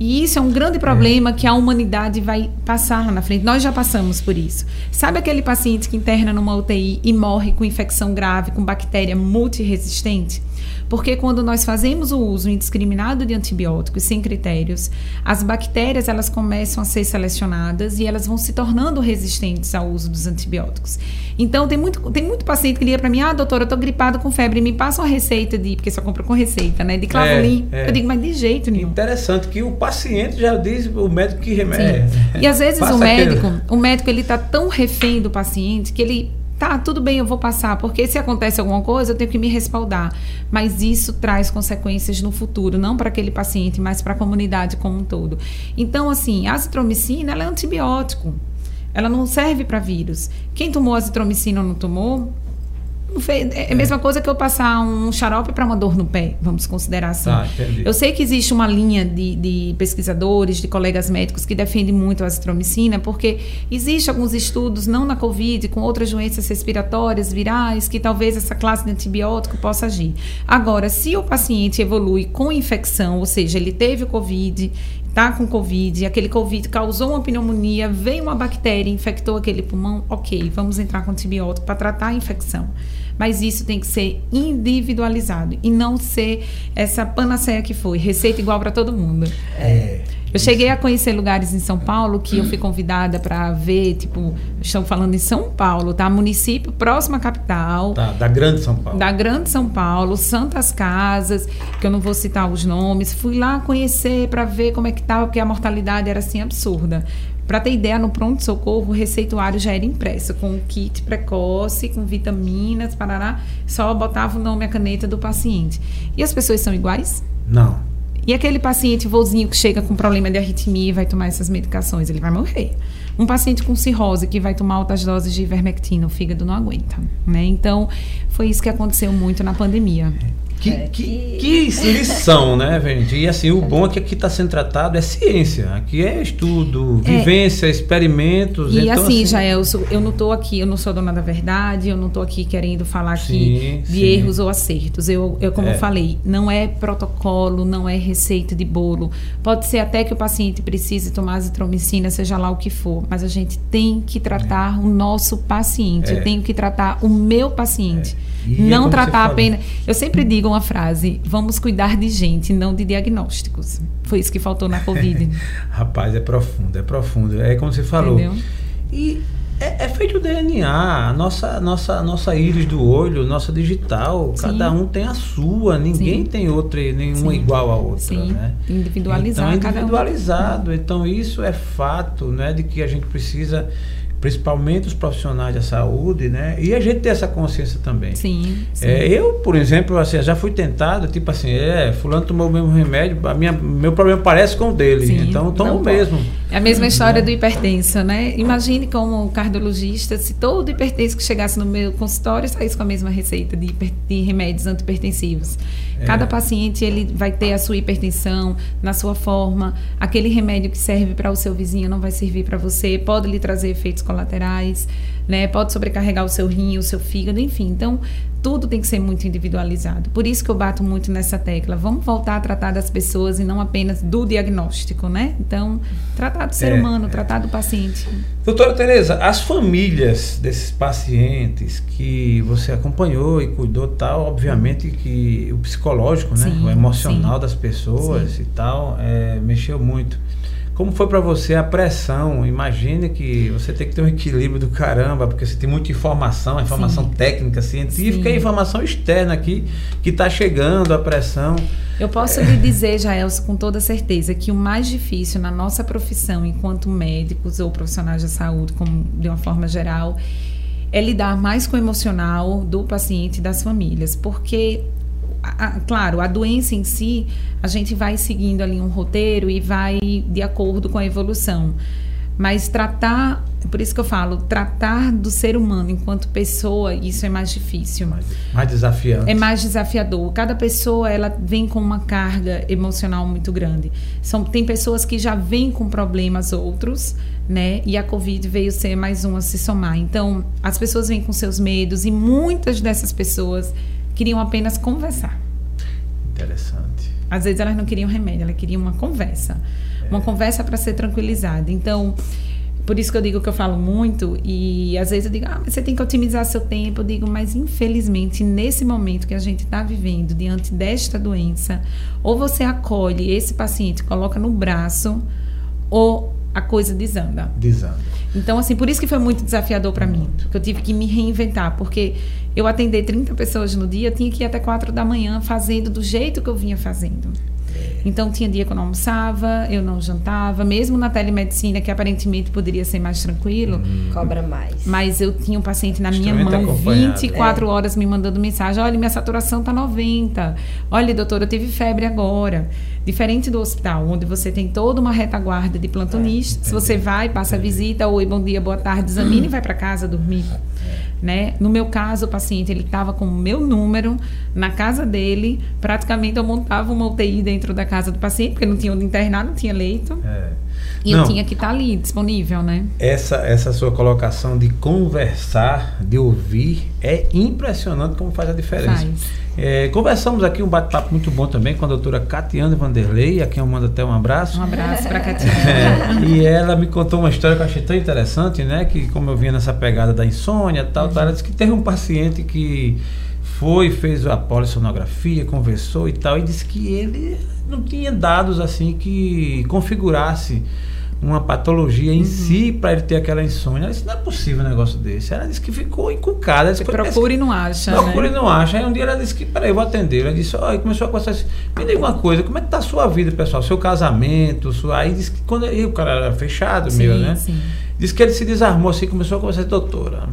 E isso é um grande problema que a humanidade vai passar lá na frente. Nós já passamos por isso. Sabe aquele paciente que interna numa UTI e morre com infecção grave, com bactéria multiresistente? Porque quando nós fazemos o uso indiscriminado de antibióticos sem critérios, as bactérias elas começam a ser selecionadas e elas vão se tornando resistentes ao uso dos antibióticos. Então tem muito, tem muito paciente que liga para mim: "Ah, doutora, eu tô gripado com febre, me passa uma receita de, porque só compra com receita, né, de clavulin". É, é. Eu digo: "Mas de jeito nenhum". Interessante que o paciente já diz o médico que remédio. E às vezes o médico, aquele- o médico ele tá tão refém do paciente que ele tá tudo bem, eu vou passar, porque se acontece alguma coisa, eu tenho que me respaldar. Mas isso traz consequências no futuro, não para aquele paciente, mas para a comunidade como um todo. Então, assim, a azitromicina, ela é antibiótico. Ela não serve para vírus. Quem tomou azitromicina ou não tomou, é a mesma coisa que eu passar um xarope para uma dor no pé, vamos considerar assim. Tá. Eu sei que existe uma linha de, de pesquisadores, de colegas médicos que defendem muito a azitromicina, porque existe alguns estudos, não na Covid, com outras doenças respiratórias, virais, que talvez essa classe de antibiótico possa agir. Agora, se o paciente evolui com infecção, ou seja, ele teve o Covid, está com Covid, aquele Covid causou uma pneumonia, veio uma bactéria, infectou aquele pulmão, ok, vamos entrar com antibiótico para tratar a infecção. Mas isso tem que ser individualizado e não ser essa panaceia que foi, receita igual para todo mundo. É. Eu cheguei a conhecer lugares em São Paulo que eu fui convidada para ver, tipo, estão falando em São Paulo, tá? Município próximo à capital. Tá, da Grande São Paulo. Da Grande São Paulo, Santas Casas, que eu não vou citar os nomes. Fui lá conhecer para ver como é que tava, porque a mortalidade era assim absurda. Para ter ideia, no pronto-socorro, o receituário já era impresso, com kit precoce, com vitaminas, parará. Só botava o nome e a caneta do paciente. E as pessoas são iguais? Não. E aquele paciente vozinho que chega com problema de arritmia e vai tomar essas medicações, ele vai morrer. Um paciente com cirrose que vai tomar altas doses de ivermectina, o fígado não aguenta, né? Então, foi isso que aconteceu muito na pandemia. Que, É, que, que- lição, né, gente? E assim, o bom é que aqui está sendo tratado é ciência. Aqui é estudo, É. vivência, experimentos. E então, assim, Jaelso, eu não estou aqui, eu não sou dona da verdade, eu não estou aqui querendo falar aqui Sim, de sim. erros ou acertos. Eu, eu como É. eu falei, não é protocolo, não é receita de bolo. Pode ser até que o paciente precise tomar azitromicina, seja lá o que for, mas a gente tem que tratar o nosso paciente. É. Eu tenho que tratar o meu paciente. É. E é Não você tratar apenas. Eu sempre digo uma frase: vamos cuidar de gente, não de diagnósticos. Foi isso que faltou na Covid. Rapaz, é profundo, é profundo. É como você falou. Entendeu? E é, é feito o DNA, a nossa, nossa, nossa íris do olho, nossa digital. Sim. Cada um tem a sua, ninguém Sim. tem outra, nenhuma Sim. igual a outra, Sim, né? então, cada um. individualizado. Então isso é fato, né, de que a gente precisa, principalmente os profissionais da saúde, né, e a gente ter essa consciência também. Sim, sim. É, eu, por exemplo, assim, já fui tentado, tipo assim, é, fulano tomou o mesmo remédio, a minha, meu problema parece com o dele, Sim, então eu tomo o mesmo. É a mesma história do hipertenso, né? Imagine como cardiologista, se todo hipertenso que chegasse no meu consultório saísse com a mesma receita de, hiper- de remédios antipertensivos. É. Cada paciente ele vai ter a sua hipertensão na sua forma. Aquele remédio que serve para o seu vizinho não vai servir para você, pode lhe trazer efeitos colaterais, né? Pode sobrecarregar o seu rim, o seu fígado, enfim. Então, tudo tem que ser muito individualizado. Por isso que eu bato muito nessa tecla. Vamos voltar a tratar das pessoas e não apenas do diagnóstico, né? Então, tratar do ser É, humano, é. tratar do paciente. Doutora Tereza, as famílias desses pacientes que você acompanhou e cuidou tal, obviamente que o psicológico, né, Sim, o emocional sim. das pessoas e tal, é, mexeu muito. Como foi para você a pressão? Imagine que você tem que ter um equilíbrio do caramba, porque você tem muita informação, informação Sim. técnica, científica Sim. e informação externa aqui que está chegando, a pressão. Eu posso lhe dizer, Jaelson, com toda certeza, que o mais difícil na nossa profissão, enquanto médicos ou profissionais da saúde, como de uma forma geral, é lidar mais com o emocional do paciente e das famílias, porque a, a, claro, a doença em si, a gente vai seguindo ali um roteiro e vai de acordo com a evolução. Mas tratar, por isso que eu falo, tratar do ser humano enquanto pessoa, isso é mais difícil. Mais, mais desafiante. É mais desafiador. Cada pessoa, ela vem com uma carga emocional muito grande. São, tem pessoas que já vêm com problemas outros, né? E a Covid veio ser mais um a se somar. Então, as pessoas vêm com seus medos e muitas dessas pessoas queriam apenas conversar. Interessante. Às vezes elas não queriam remédio, elas queriam uma conversa uma conversa para ser tranquilizada. Então, por isso que eu digo que eu falo muito e às vezes eu digo, ah, mas você tem que otimizar seu tempo. Eu digo, mas infelizmente, nesse momento que a gente está vivendo, diante desta doença, ou você acolhe esse paciente, coloca no braço, ou a coisa desanda. Desanda. Então, assim, por isso que foi muito desafiador para mim, que eu tive que me reinventar, porque eu atender 30 pessoas no dia, tinha que ir até 4 da manhã fazendo do jeito que eu vinha fazendo. Então tinha dia que eu não almoçava, eu não jantava, mesmo na telemedicina, que aparentemente poderia ser mais tranquilo. Hum. Cobra mais. Mas eu tinha um paciente na minha mão 24 é. horas me mandando mensagem: olha, minha saturação tá 90. Olha, doutora, eu tive febre agora. Diferente do hospital, onde você tem toda uma retaguarda de plantonistas, é, você vai, passa a visita, oi, bom dia, boa tarde, examina e vai para casa dormir. Né? No meu caso, o paciente ele estava com o meu número na casa dele. Praticamente eu montava uma UTI dentro da casa do paciente, porque não tinha onde internar, não tinha leito. É. E não, eu tinha que estar tá ali disponível, né? Essa, essa sua colocação de conversar, de ouvir, é impressionante como faz a diferença. Faz. É, conversamos aqui um bate-papo muito bom também com a doutora Catiane Vanderlei, a quem eu mando até um abraço. Um abraço para a Catiane. É, e ela me contou uma história que eu achei tão interessante, né? Que como eu vinha nessa pegada da insônia e tal, uhum. tal, ela disse que teve um paciente que foi, fez a polissonografia, conversou e tal, e disse que ele não tinha dados assim que configurasse uma patologia em uhum. si para ele ter aquela insônia. Ela disse, não é possível um negócio desse. Ela disse que ficou encucada. Disse, procura e não acha. Procura né? e não acha. Aí um dia ela disse que, peraí, eu vou atender. Ela disse, ó, começou a conversar assim, me diga uma coisa, como é que tá a sua vida, pessoal? Seu casamento, sua. Aí disse que quando. E o cara era fechado, sim, meu, né? Sim. Disse que ele se desarmou assim, começou a conversar, doutora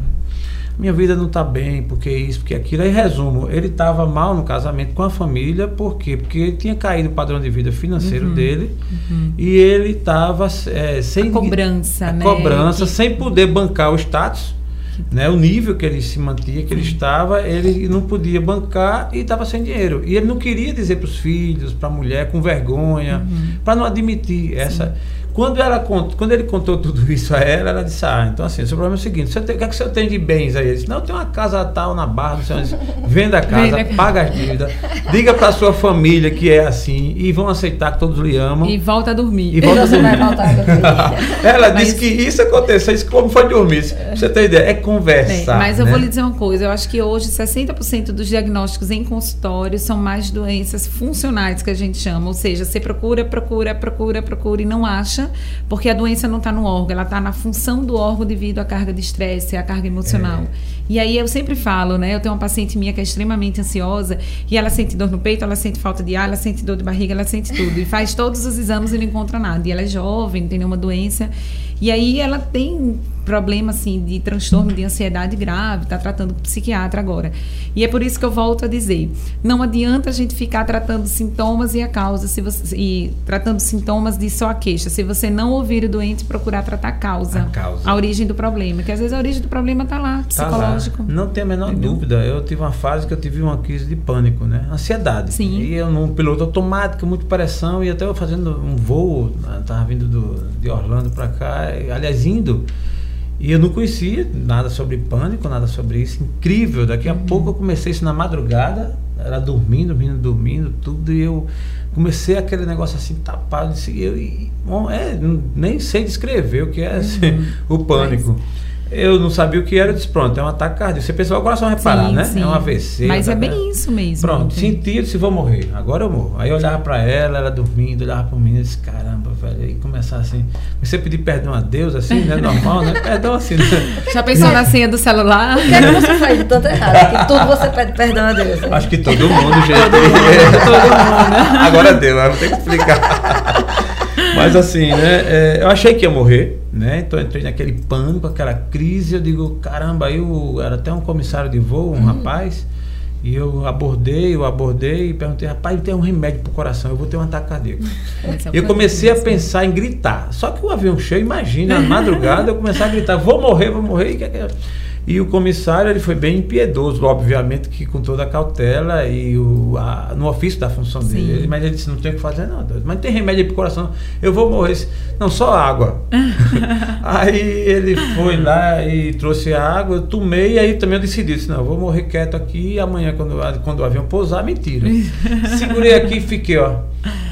minha vida não está bem, porque isso, porque aquilo. Aí, resumo, ele estava mal no casamento com a família, por quê? Porque ele tinha caído o padrão de vida financeiro uhum, dele uhum. e ele estava é, sem. A cobrança, né? Cobrança, que... sem poder bancar o status. Né, o nível que ele se mantinha, que ele estava, ele não podia bancar e estava sem dinheiro. E ele não queria dizer para os filhos, para a mulher, com vergonha, uhum. para não admitir essa. Quando, ela, quando ele contou tudo isso a ela, ela disse: Ah, então assim, o seu problema é o seguinte: você tem, o que, é que você tem de bens aí? Ele disse: Não, eu tenho uma casa tal na Barra, você disse, venda a casa, paga as dívidas, diga para sua família que é assim e vão aceitar que todos lhe amam. E volta a dormir. E volta a dormir. Vai voltar a dormir. ela mas... disse que isso aconteceu, isso como foi dormir. você tem ideia, é conversar. Bem, mas eu né? vou lhe dizer uma coisa: eu acho que hoje 60% dos diagnósticos em consultório são mais doenças funcionais que a gente chama, ou seja, você procura, procura, procura, procura e não acha porque a doença não está no órgão, ela está na função do órgão devido à carga de estresse, à carga emocional. É. E aí eu sempre falo, né? Eu tenho uma paciente minha que é extremamente ansiosa e ela sente dor no peito, ela sente falta de ar, ela sente dor de barriga, ela sente tudo. E faz todos os exames e não encontra nada. E ela é jovem, não tem nenhuma doença. E aí ela tem problema assim de transtorno de ansiedade grave, está tratando com psiquiatra agora. E é por isso que eu volto a dizer, não adianta a gente ficar tratando sintomas e a causa se você e tratando sintomas de só a queixa. Se você não ouvir o doente, procurar tratar a causa, a, causa. a origem do problema, que às vezes a origem do problema está lá, psicológico. Tá lá. Não tem a menor Entendeu? dúvida. Eu tive uma fase que eu tive uma crise de pânico, né? Ansiedade. Sim. E eu num piloto automático, muito pressão e até eu fazendo um voo, estava vindo do, de Orlando para cá, aliás indo e eu não conhecia nada sobre pânico, nada sobre isso. Incrível. Daqui a uhum. pouco eu comecei isso na madrugada, era dormindo, dormindo, dormindo, tudo. E eu comecei aquele negócio assim, tapado. Assim, eu, e, bom, é, nem sei descrever o que é assim, uhum. o pânico. Mas... Eu não sabia o que era, eu disse, pronto, é um ataque cardíaco. Você pensou, o coração vai parar, né? Sim. É um AVC. Mas é bem né? isso mesmo. Pronto, senti, se vou morrer, agora eu morro. Aí eu olhava pra ela, ela dormindo, olhava pra mim e disse, caramba, velho. Aí começar assim, você pedir perdão a Deus, assim, né? Normal, né? Perdão assim, né? Já pensou na senha do celular? O que é que você faz de tanto errado? Que tudo você pede perdão a Deus. Né? Acho que todo mundo, gente. todo mundo, todo mundo. Agora deu, vou ter que explicar. Mas assim, né? É, eu achei que ia morrer, né? Então entrei naquele pânico, aquela crise. Eu digo, caramba, aí eu era até um comissário de voo, um uhum. rapaz. E eu abordei, eu abordei e perguntei, rapaz, tem um remédio pro coração, eu vou ter um ataque cardíaco. Esse é o eu comecei a pensar em gritar. Só que o avião cheio, imagina, na madrugada eu começar a gritar, vou morrer, vou morrer. E, o comissário ele foi bem impiedoso, obviamente que com toda a cautela e o, a- no ofício da função Sim. dele. Mas ele disse, não tem o que fazer não, mas tem remédio aí pro coração, eu vou morrer. Não, só água. aí ele foi lá e trouxe água, eu tomei, e aí também eu decidi, disse, não, eu vou morrer quieto aqui e amanhã quando, quando o avião pousar, mentira. Segurei aqui e fiquei, ó.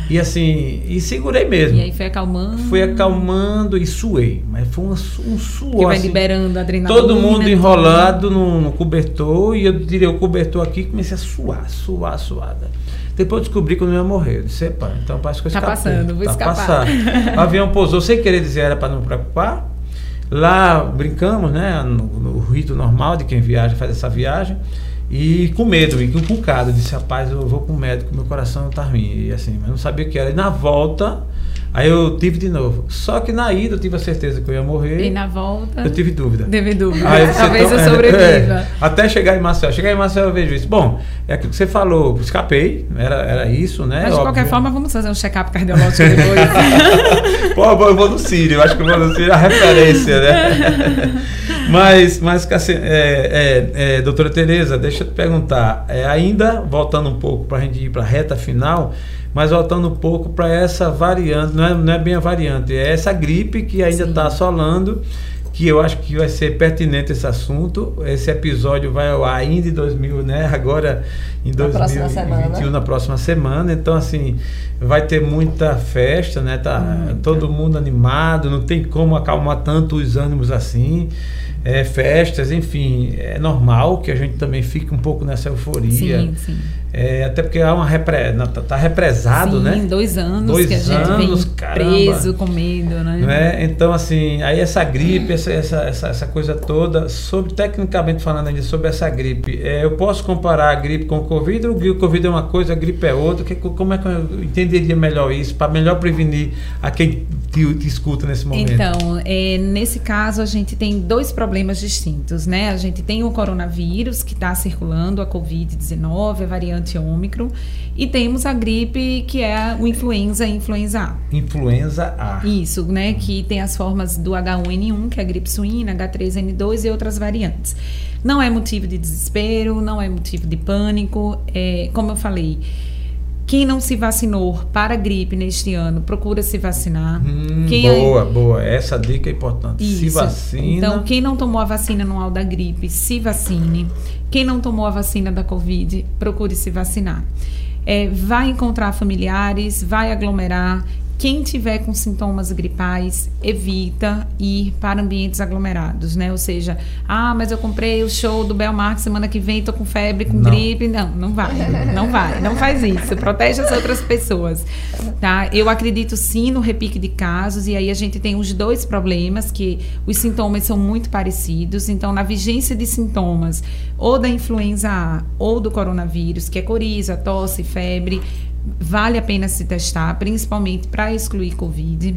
E assim, e segurei mesmo. E aí foi acalmando. Fui acalmando e suei. Mas foi um, um suor. Que vai assim, liberando adrenalina. Todo mundo tudo. enrolado no, no cobertor e eu tirei o cobertor aqui e comecei a suar, suar, suar. Depois eu descobri que eu não ia morrer. Eu disse, epa, então parece que eu Tá escapei. passando, vou tá escapar. passando. O avião pousou sem querer dizer, era para não preocupar. Lá brincamos, né, no, no rito normal de quem viaja, faz essa viagem. E com medo, e com. Eu disse, rapaz, eu vou pro médico, meu coração tá ruim. E assim, mas não sabia o que era. E na volta, aí eu tive de novo. Só que na ida eu tive a certeza que eu ia morrer. E na volta. Eu tive dúvida. Teve dúvida. Aí Talvez tão- eu sobreviva. é, até chegar em Marcel. Chegar em Marcel eu vejo isso. Bom, é aquilo que você falou, escapei, era, era isso, né? Mas de qualquer Óbvio. forma, vamos fazer um check-up cardiológico depois. Pô, eu vou no Sírio, acho que eu vou no Sírio, é a referência, né? mas, mas assim, é, é, é, doutora Tereza, deixa eu te perguntar, é, ainda voltando um pouco para a gente ir para a reta final, mas voltando um pouco para essa variante, não é, não é bem a variante, é essa gripe que ainda está assolando, que eu acho que vai ser pertinente esse assunto. Esse episódio vai ao ar ainda em 2000, né? Agora em Na próxima 2021, semana. na próxima semana. Então, assim, vai ter muita festa, né? Tá Muita. todo mundo animado, não tem como acalmar tanto os ânimos assim. É, festas, enfim, é normal que a gente também fique um pouco nessa euforia. sim, sim. É, até porque há uma repre... tá, tá represado, sim, né? dois anos Dois que a gente anos, vem caramba. preso com medo, né? Não é? Então, assim, aí essa gripe, essa, essa, essa, coisa toda, sobre, tecnicamente falando ainda sobre essa gripe, é, eu posso comparar a gripe com o Covid, o Covid é uma coisa, a gripe é outra, que, como é que eu entenderia melhor isso, para melhor prevenir a quem te, te escuta nesse momento? Então, é, nesse caso, a gente tem dois problemas distintos, né? A gente tem o coronavírus que está circulando, a Covid-19, a variante Ômicron, e temos a gripe que é o influenza influenza A. Influenza A. Isso, né? Que tem as formas do H1N1, que é a gripe suína, H3N2 e outras variantes. Não é motivo de desespero, não é motivo de pânico. É, como eu falei, quem não se vacinou para a gripe neste ano, procura se vacinar. Hum, Quem boa, boa. Essa dica é importante. Se Isso. vacina. Então, quem não tomou a vacina anual da gripe, se vacine. Quem não tomou a vacina da Covid, procure se vacinar. É, vai encontrar familiares, vai aglomerar. Quem tiver com sintomas gripais, evita ir para ambientes aglomerados, né? Ou seja, ah, mas eu comprei o show do Belmarx semana que vem, tô com febre, com Não. gripe. Não, não vai, não vai, não faz isso. Protege as outras pessoas, tá? Eu acredito sim no repique de casos e aí a gente tem os dois problemas que os sintomas são muito parecidos. Então, na vigência de sintomas ou da influenza A ou do coronavírus, que é coriza, tosse, febre, vale a pena se testar, principalmente para excluir Covid.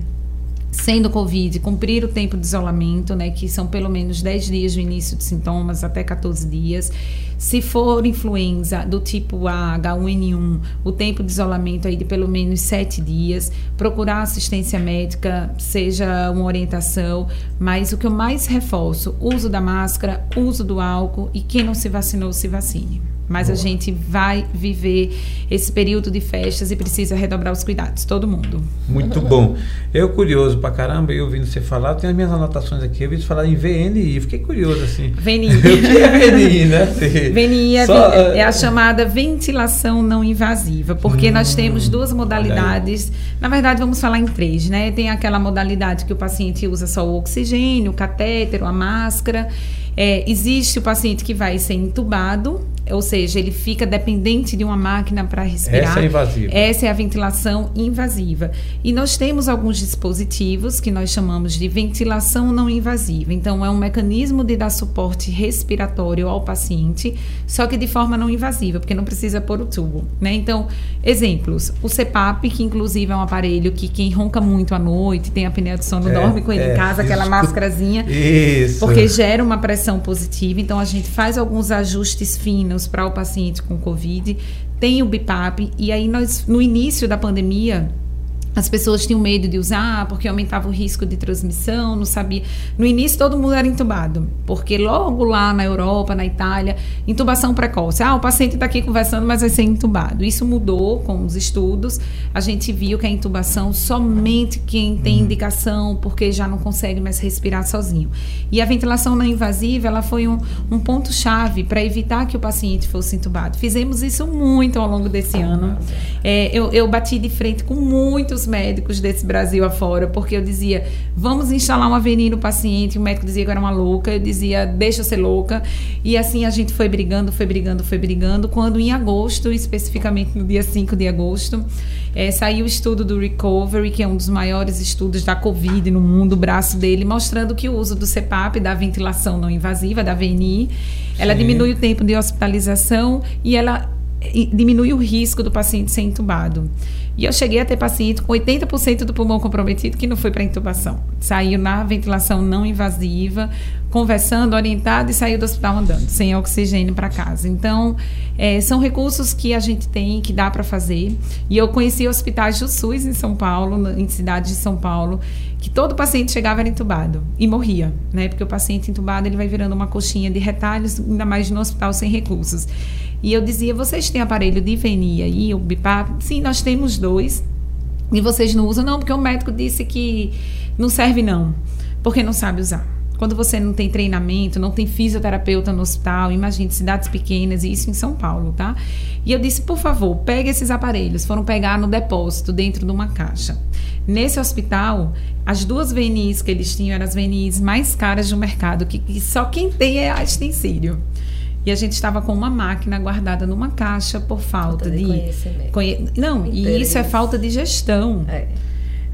Sendo Covid, cumprir o tempo de isolamento, né, que são pelo menos 10 dias do início de sintomas, até 14 dias. Se for influenza do tipo A, H1N1, o tempo de isolamento aí de pelo menos 7 dias. Procurar assistência médica, seja uma orientação. Mas o que eu mais reforço, uso da máscara, uso do álcool e quem não se vacinou, se vacine. Mas a gente vai viver esse período de festas e precisa redobrar os cuidados, todo mundo. Muito bom. Eu curioso pra caramba, eu ouvindo você falar, eu tenho as minhas anotações aqui, eu vi você falar em VNI, fiquei curioso assim. VNI. o que é VNI, né? Assim, VNI é, só, é a chamada ventilação não invasiva, porque nós Hum, temos duas modalidades. Na verdade, vamos falar em três, né? Tem aquela modalidade que o paciente usa só o oxigênio, o catéter, a máscara. É, existe o paciente que vai ser entubado, ou seja, ele fica dependente de uma máquina para respirar. Essa é invasiva. Essa é a ventilação invasiva. E nós temos alguns dispositivos que nós chamamos de ventilação não invasiva. Então, é um mecanismo de dar suporte respiratório ao paciente, só que de forma não invasiva, porque não precisa pôr o tubo. Né? Então, exemplos: o CPAP, que inclusive é um aparelho que quem ronca muito à noite, tem apneia do sono, É, dorme com ele é, em casa, aquela isso. máscarazinha. Isso. Porque gera uma pressão são positivas, então a gente faz alguns ajustes finos para o paciente com Covid, tem o BIPAP, e aí nós, no início da pandemia, as pessoas tinham medo de usar porque aumentava o risco de transmissão, não sabia. No início todo mundo era intubado, porque logo lá na Europa, na Itália, intubação precoce. Ah, o paciente está aqui conversando, mas vai ser intubado. Isso mudou com os estudos. A gente viu que a intubação somente quem tem uhum. indicação, porque já não consegue mais respirar sozinho. E a ventilação não invasiva, ela foi um, um ponto chave para evitar que o paciente fosse intubado. Fizemos isso muito ao longo desse ano. É, eu, eu bati de frente com muitos médicos desse Brasil afora, porque eu dizia, vamos instalar uma avenida no paciente, o médico dizia que eu era uma louca, eu dizia, deixa eu ser louca. E assim a gente foi brigando, foi brigando, foi brigando, quando em agosto, especificamente no dia 5 de agosto, é, saiu o estudo do Recovery, que é um dos maiores estudos da Covid no mundo, o braço dele, mostrando que o uso do CPAP, da ventilação não invasiva, da VNI, ela Sim. diminui o tempo de hospitalização e ela diminui o risco do paciente ser intubado. E eu cheguei a ter paciente com 80% do pulmão comprometido que não foi para intubação. Saiu na ventilação não invasiva, conversando, orientado e saiu do hospital andando, sem oxigênio para casa. Então, é, são recursos que a gente tem, que dá para fazer. E eu conheci hospitais do SUS em São Paulo, em cidades de São Paulo, que todo paciente chegava era intubado e morria, né? Porque o paciente intubado ele vai virando uma coxinha de retalhos, ainda mais no hospital sem recursos. E eu dizia: vocês têm aparelho de VNI aí, o BIPAP? Sim, nós temos dois. E vocês não usam? Não, porque o médico disse que não serve, não. Porque não sabe usar. Quando você não tem treinamento, não tem fisioterapeuta no hospital, imagine cidades pequenas, e isso em São Paulo, tá? E eu disse, por favor, pegue esses aparelhos. Foram pegar no depósito, dentro de uma caixa. Nesse hospital, as duas VNIs que eles tinham eram as VNIs mais caras do mercado, que, que só quem tem é a Extensírio. E a gente estava com uma máquina guardada numa caixa por falta, falta de, de conhecimento. Conhe... Não, e isso é falta de gestão. É.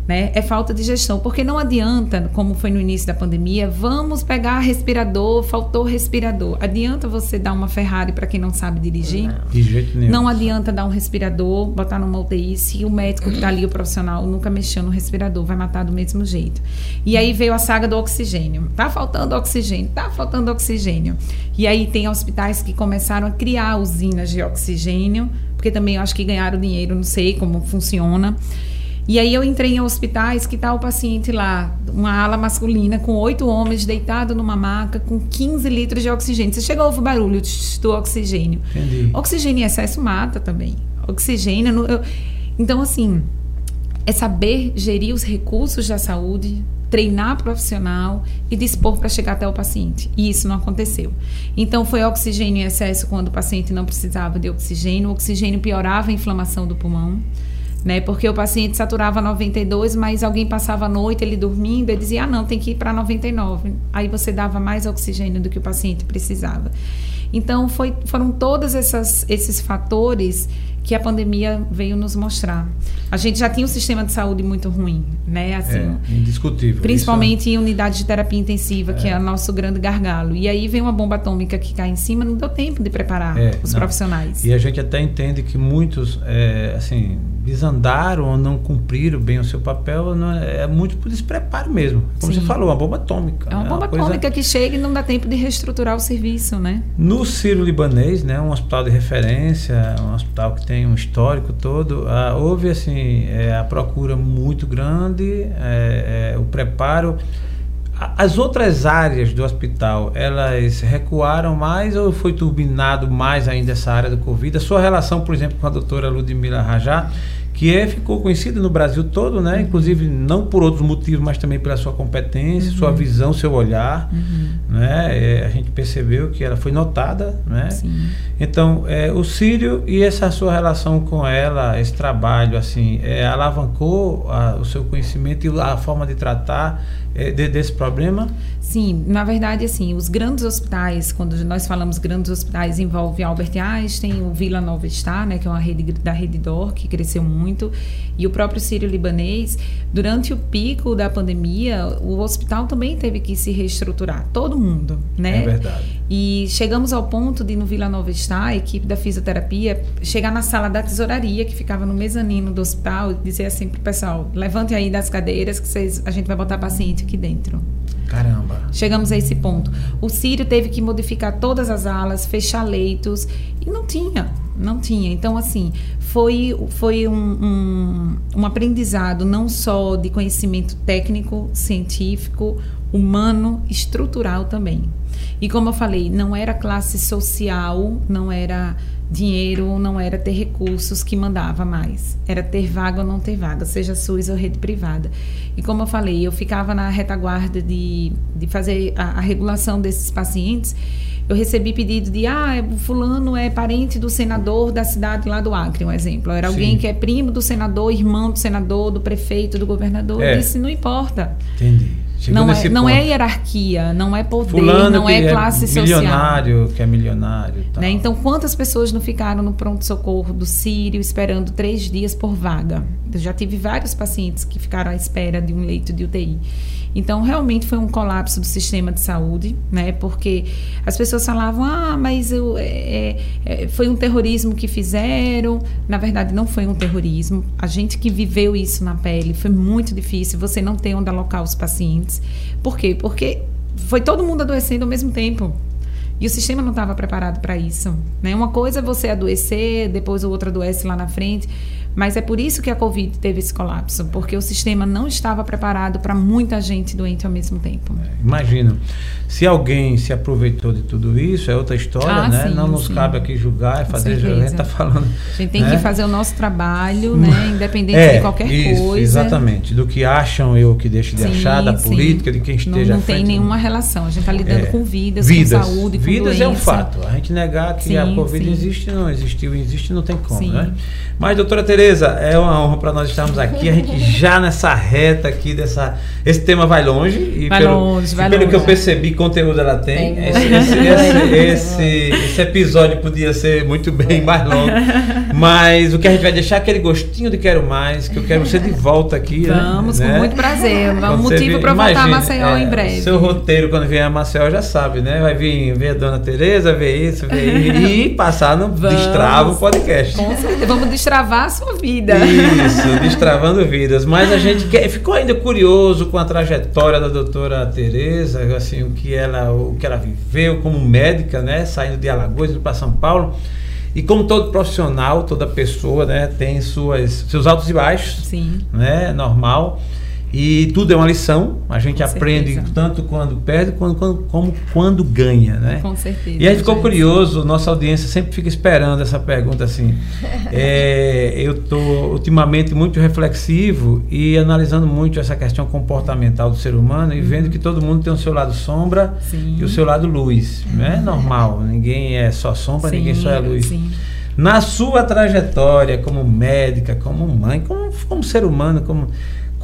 Né? É falta de gestão, porque não adianta, como foi no início da pandemia, vamos pegar respirador, faltou respirador. Adianta você dar uma Ferrari para quem não sabe dirigir? Não. De jeito nenhum. Não adianta dar um respirador, botar numa UTI, se o médico que está ali, o profissional, nunca mexeu no respirador, vai matar do mesmo jeito. E aí veio a saga do oxigênio. Tá faltando oxigênio, tá faltando oxigênio. E aí tem hospitais que começaram a criar usinas de oxigênio, porque também eu acho que ganharam dinheiro, não sei como funciona. E aí eu entrei em hospitais que tá o paciente lá, uma ala masculina com oito homens deitado numa maca com 15 litros de oxigênio. Você chegou a ouvir o barulho do oxigênio. Entendi. Oxigênio em excesso mata também. Oxigênio. Eu, então, assim, é saber gerir os recursos da saúde, treinar profissional e dispor para chegar até o paciente. E isso não aconteceu. Então, foi oxigênio em excesso quando o paciente não precisava de oxigênio. O oxigênio piorava a inflamação do pulmão né? Porque o paciente saturava 92, mas alguém passava a noite ele dormindo, e dizia: "Ah, não, tem que ir para 99". Aí você dava mais oxigênio do que o paciente precisava. Então foi, foram todos essas, esses fatores que a pandemia veio nos mostrar. A gente já tinha um sistema de saúde muito ruim, né? Assim, é, indiscutível. Principalmente Isso... em unidade de terapia intensiva, é. que é o nosso grande gargalo. E aí vem uma bomba atômica que cai em cima, não deu tempo de preparar é, os não. profissionais. E a gente até entende que muitos, é, assim, desandaram ou não cumpriram bem o seu papel, não é, é muito por despreparo mesmo. Como Sim. você falou, uma bomba atômica. É uma bomba uma coisa... atômica que chega e não dá tempo de reestruturar o serviço, né? No Ciro Libanês, né, um hospital de referência, um hospital que tem tem um histórico todo, ah, houve assim é, a procura muito grande, é, é, o preparo. As outras áreas do hospital, elas recuaram mais ou foi turbinado mais ainda essa área do Covid? A sua relação, por exemplo, com a doutora Ludmila Rajá, que é, ficou conhecida no Brasil todo, né? Inclusive não por outros motivos, mas também pela sua competência, uhum. sua visão, seu olhar, uhum. né? É, a gente percebeu que ela foi notada, né? Sim. Então, é, o Sírio e essa sua relação com ela, esse trabalho, assim, é, alavancou a, o seu conhecimento e a forma de tratar é, de, desse problema? Sim, na verdade, assim, os grandes hospitais, quando nós falamos grandes hospitais, envolve Albert Einstein, o Vila Nova Star, né, que é uma rede da Rede Dor, que cresceu muito, e o próprio Sírio Libanês. Durante o pico da pandemia, o hospital também teve que se reestruturar, todo mundo, né? É verdade. E chegamos ao ponto de, no Vila Nova Star, a equipe da fisioterapia, chegar na sala da tesouraria, que ficava no mezanino do hospital, e dizer assim pro pessoal, levante aí das cadeiras que vocês, a gente vai botar paciente aqui dentro. Caramba. Chegamos a esse ponto. O Sírio teve que modificar todas as alas, fechar leitos e não tinha, não tinha. Então, assim, foi, foi um, um, um aprendizado não só de conhecimento técnico, científico, humano, estrutural também. E como eu falei, não era classe social, não era dinheiro, não era ter recursos que mandava mais. Era ter vaga ou não ter vaga, seja SUS ou rede privada. E como eu falei, eu ficava na retaguarda de, de fazer a, a regulação desses pacientes. Eu recebi pedido de, ah, o fulano é parente do senador da cidade lá do Acre, um exemplo. Era Sim. alguém que é primo do senador, irmão do senador, do prefeito, do governador. É. Eu disse, não importa. Entendi. Chegou não é, não é hierarquia, não é poder, Fulano não é, é classe é social. Milionário, que é milionário. Né? Então, quantas pessoas não ficaram no pronto-socorro do Sírio esperando três dias por vaga? Eu já tive vários pacientes que ficaram à espera de um leito de UTI. Então, realmente foi um colapso do sistema de saúde, né? Porque as pessoas falavam, ah, mas eu, é, é, foi um terrorismo que fizeram. Na verdade, não foi um terrorismo. A gente que viveu isso na pele, foi muito difícil. Você não ter onde alocar os pacientes. Por quê? Porque foi todo mundo adoecendo ao mesmo tempo. E o sistema não estava preparado para isso. Né? Uma coisa é você adoecer, depois o outro adoece lá na frente. Mas é por isso que a Covid teve esse colapso, porque o sistema não estava preparado para muita gente doente ao mesmo tempo. É, imagino. Se alguém se aproveitou de tudo isso, é outra história, ah, né? Sim, não nos sim. cabe aqui julgar e fazer. A gente está falando. A gente tem né? que fazer o nosso trabalho, né? Independente é, de qualquer isso, coisa. Exatamente. Do que acham eu que deixe de sim, achar, da política, de quem esteja. Não, não tem nenhuma relação. A gente está lidando é, com vidas, vidas, com saúde, com vidas doença. é um fato. A gente negar que a Covid existe, não existiu, existe, não tem como, né? Mas, doutora Tereza, é uma honra para nós estarmos aqui. A gente já nessa reta aqui dessa. Esse tema vai longe. E vai pelo, longe, vai pelo longe. que eu percebi, conteúdo ela tem. tem. Esse, esse, esse, esse, episódio podia ser muito bem mais longo. Mas o que a gente vai deixar é aquele gostinho de quero mais, que eu quero ser de volta aqui. Né? Vamos, né? com muito prazer. Um motivo para voltar a Maceió é, em breve. Seu roteiro, quando vier a Maceió, já sabe, né? Vai vir ver a dona Tereza, ver isso, ver isso, e passar no Vamos. Destrava podcast. Com certeza. Vamos destravar a sua vida. Isso, destravando vidas. Mas a gente quer, ficou ainda curioso com a trajetória da doutora Tereza, assim, o que ela, o que ela viveu como médica, né, saindo de Alagoas indo para São Paulo. E como todo profissional, toda pessoa, né, tem suas seus altos e baixos, Sim. né, normal. E tudo é uma lição. A gente Com aprende certeza. tanto quando perde quando, quando, como quando ganha, né? Com certeza. E aí ficou curioso, nossa audiência sempre fica esperando essa pergunta assim. é, eu estou ultimamente muito reflexivo e analisando muito essa questão comportamental do ser humano e uhum. vendo que todo mundo tem o seu lado sombra sim. e o seu lado luz. Não é normal. Ninguém é só sombra, sim, ninguém só é luz. Sim. Na sua trajetória como médica, como mãe, como, como ser humano, como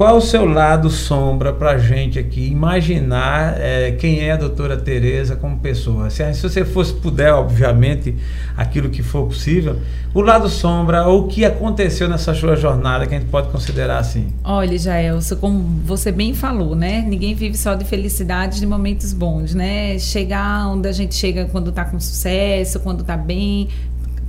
qual o seu lado sombra para a gente aqui imaginar é, quem é a doutora Tereza como pessoa? Se, se você fosse puder, obviamente, aquilo que for possível, o lado sombra ou o que aconteceu nessa sua jornada que a gente pode considerar assim? Olha, Jaelson, como você bem falou, né? Ninguém vive só de felicidades, de momentos bons, né? Chegar onde a gente chega quando está com sucesso, quando está bem,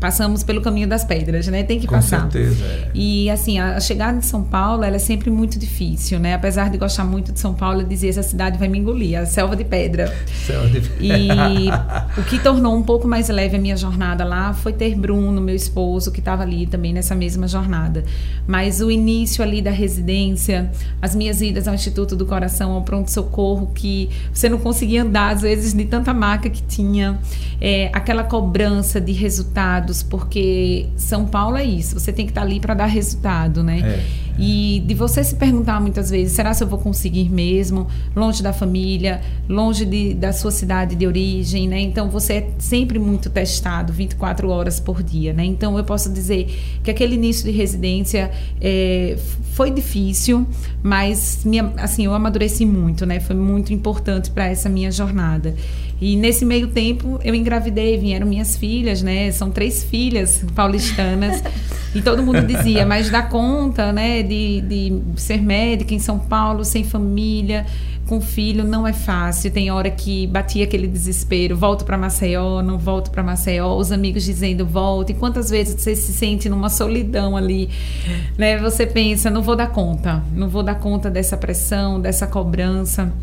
passamos pelo caminho das pedras, né? Tem que Com passar. Com certeza. É. E assim, a chegada em São Paulo, ela é sempre muito difícil, né? Apesar de gostar muito de São Paulo, eu dizia essa cidade vai me engolir, a selva de pedra. Selva de pedra. E o que tornou um pouco mais leve a minha jornada lá foi ter Bruno, meu esposo, que estava ali também nessa mesma jornada. Mas o início ali da residência, as minhas idas ao Instituto do Coração, ao pronto socorro, que você não conseguia andar às vezes de tanta maca que tinha, é, aquela cobrança de resultados porque São Paulo é isso, você tem que estar ali para dar resultado, né? É. E de você se perguntar muitas vezes, será se eu vou conseguir mesmo, longe da família, longe de, da sua cidade de origem, né? Então você é sempre muito testado, 24 horas por dia, né? Então eu posso dizer que aquele início de residência é, foi difícil, mas minha, assim eu amadureci muito, né? Foi muito importante para essa minha jornada. E nesse meio tempo eu engravidei, vieram minhas filhas, né? São três filhas paulistanas. e todo mundo dizia, mas dá conta, né, de, de ser médica em São Paulo, sem família, com filho, não é fácil. Tem hora que batia aquele desespero, volto para Maceió, não volto para Maceió, os amigos dizendo volta. E quantas vezes você se sente numa solidão ali, né? Você pensa, não vou dar conta, não vou dar conta dessa pressão, dessa cobrança.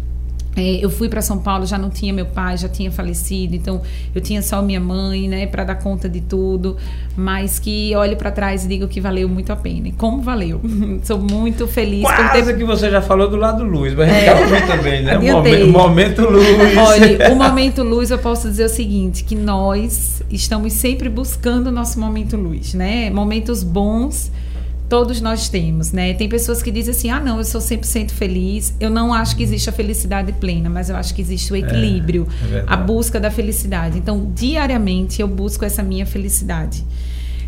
É, eu fui para São Paulo, já não tinha meu pai, já tinha falecido, então eu tinha só minha mãe, né, para dar conta de tudo, mas que olho para trás e digo que valeu muito a pena. E como valeu? Sou muito feliz Quase por ter que você já falou do lado luz, mas É. calma também, né? Momento, momento luz. Olha, o momento luz, eu posso dizer o seguinte, que nós estamos sempre buscando o nosso momento luz, né? Momentos bons, todos nós temos, né? Tem pessoas que dizem assim, ah, não, eu sou 100% feliz. Eu não acho que existe a felicidade plena, mas eu acho que existe o equilíbrio, é verdade. a busca da felicidade. Então, diariamente, eu busco essa minha felicidade,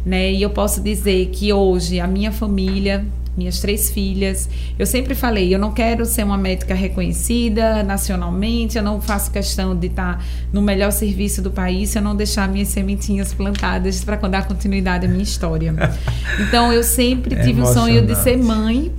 né? E eu posso dizer que hoje, a minha família minhas três filhas. Eu sempre falei, eu não quero ser uma médica reconhecida nacionalmente, eu não faço questão de estar no melhor serviço do país se eu não deixar minhas sementinhas plantadas para dar continuidade à minha história. Então eu sempre É tive o sonho de ser mãe.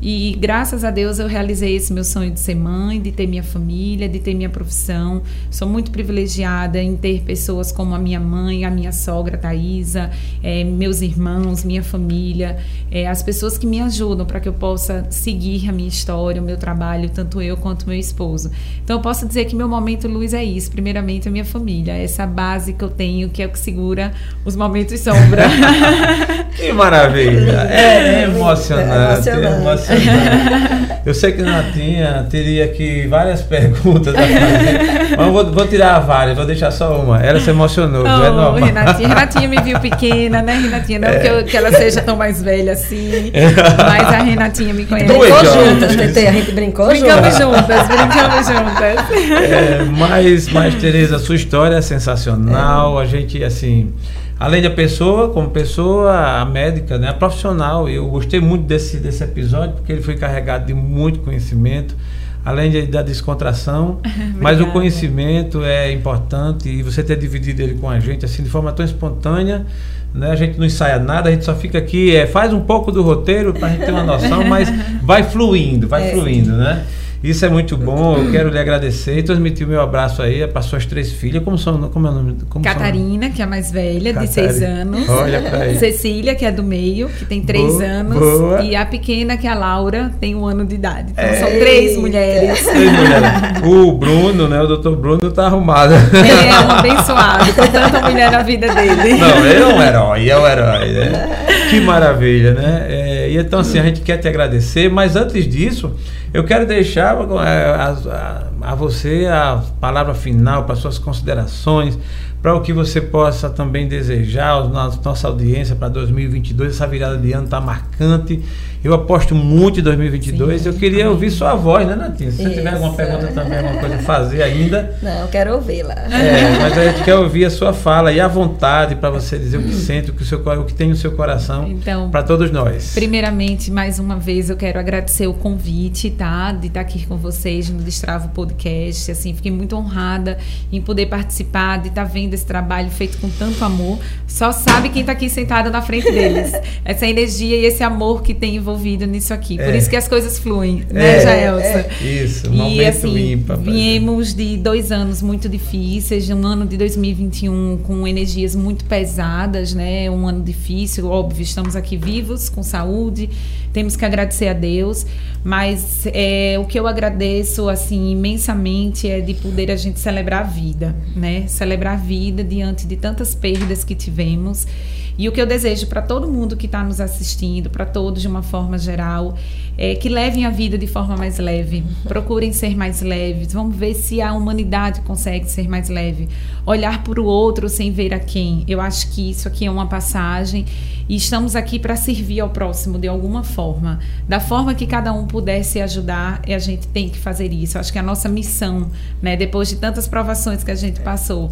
E graças a Deus eu realizei esse meu sonho de ser mãe, de ter minha família, de ter minha profissão. Sou muito privilegiada em ter pessoas como a minha mãe, a minha sogra Thaisa, eh, meus irmãos, minha família, eh, as pessoas que me ajudam para que eu possa seguir a minha história, o meu trabalho, tanto eu quanto meu esposo. Então eu posso dizer que meu momento luz é isso. Primeiramente a minha família, essa base que eu tenho, que é o que segura os momentos sombra. Que maravilha! É, é emocionante, É é emocionante. Eu sei que Natinha teria aqui várias perguntas a fazer, mas eu vou, vou tirar várias, vou deixar só uma. Ela se emocionou, não é Oh, normal. Renatinha. Renatinha me viu pequena, né, Renatinha? É. Não que, eu- que ela seja tão mais velha assim, mas a Renatinha me conhece. Dois Brincou juntas, TT, a gente brincou Brincamos juntas. juntas, brincamos juntas. É, mas, mas, Tereza, a sua história é sensacional. A gente, assim, além da pessoa, como pessoa, a médica, né, a profissional. Eu gostei muito desse, desse episódio, porque ele foi carregado de muito conhecimento. Além de- da descontração, mas o conhecimento é importante e você ter dividido ele com a gente assim de forma tão espontânea, né? A gente não ensaia nada, a gente só fica aqui, é, faz um pouco do roteiro para a gente ter uma noção, mas vai fluindo, vai É. fluindo, né? Isso é muito bom, eu quero lhe agradecer e transmitir o meu abraço aí para suas três filhas. Como são? Como é o nome? Como são? Catarina, que é a mais velha, de Catarina. seis anos. Olha pra aí. Cecília, que é do meio, que tem três Boa, anos. boa. E a pequena, que é a Laura, tem um ano de idade. Então são três mulheres. Três mulheres. O Bruno, né? O doutor Bruno tá arrumado. Ele é um abençoado, com tanta mulher na vida dele. Não, ele é um herói, é um herói, né? Que maravilha, né? É, então, assim, a gente quer te agradecer, mas antes disso, eu quero deixar é, a, a- a você a palavra final para suas considerações, para o que você possa também desejar, nossa audiência para 2022. Essa virada de ano está marcante. Eu aposto muito em 2022. Sim, eu queria ouvir sua voz, né, Natinha? Se você tiver alguma Isso. pergunta também, alguma coisa a fazer ainda. Não, eu quero ouvi-la. É, mas a gente quer ouvir a sua fala e à vontade para você dizer o que sente, o que, o seu, o que tem no seu coração Então, para todos nós. Primeiramente, mais uma vez, eu quero agradecer o convite, tá? De estar aqui com vocês no Destravo Podcast. Assim, fiquei muito honrada em poder participar, de estar vendo esse trabalho feito com tanto amor. Só sabe quem está aqui sentado na frente deles. Essa energia e esse amor que tem envolvido nisso aqui. Por É. isso que as coisas fluem, né, É, Jaelsa? Isso, E momento assim, ímpar. viemos de dois anos muito difíceis, de um ano de 2021 com energias muito pesadas, né? Um ano difícil, óbvio, estamos aqui vivos, com saúde, temos que agradecer a Deus, mas é, o que eu agradeço, assim, imensamente é de poder a gente celebrar a vida, né? Celebrar a vida diante de tantas perdas que tivemos. E o que eu desejo para todo mundo que está nos assistindo, para todos de uma forma geral, é que levem a vida de forma mais leve. Procurem ser mais leves. Vamos ver se a humanidade consegue ser mais leve. Olhar para o outro sem ver a quem. Eu acho que isso aqui é uma passagem e estamos aqui para servir ao próximo de alguma forma. Da forma que cada um puder se ajudar, a gente tem que fazer isso. Eu acho que é a nossa missão, né? Depois de tantas provações que a gente passou.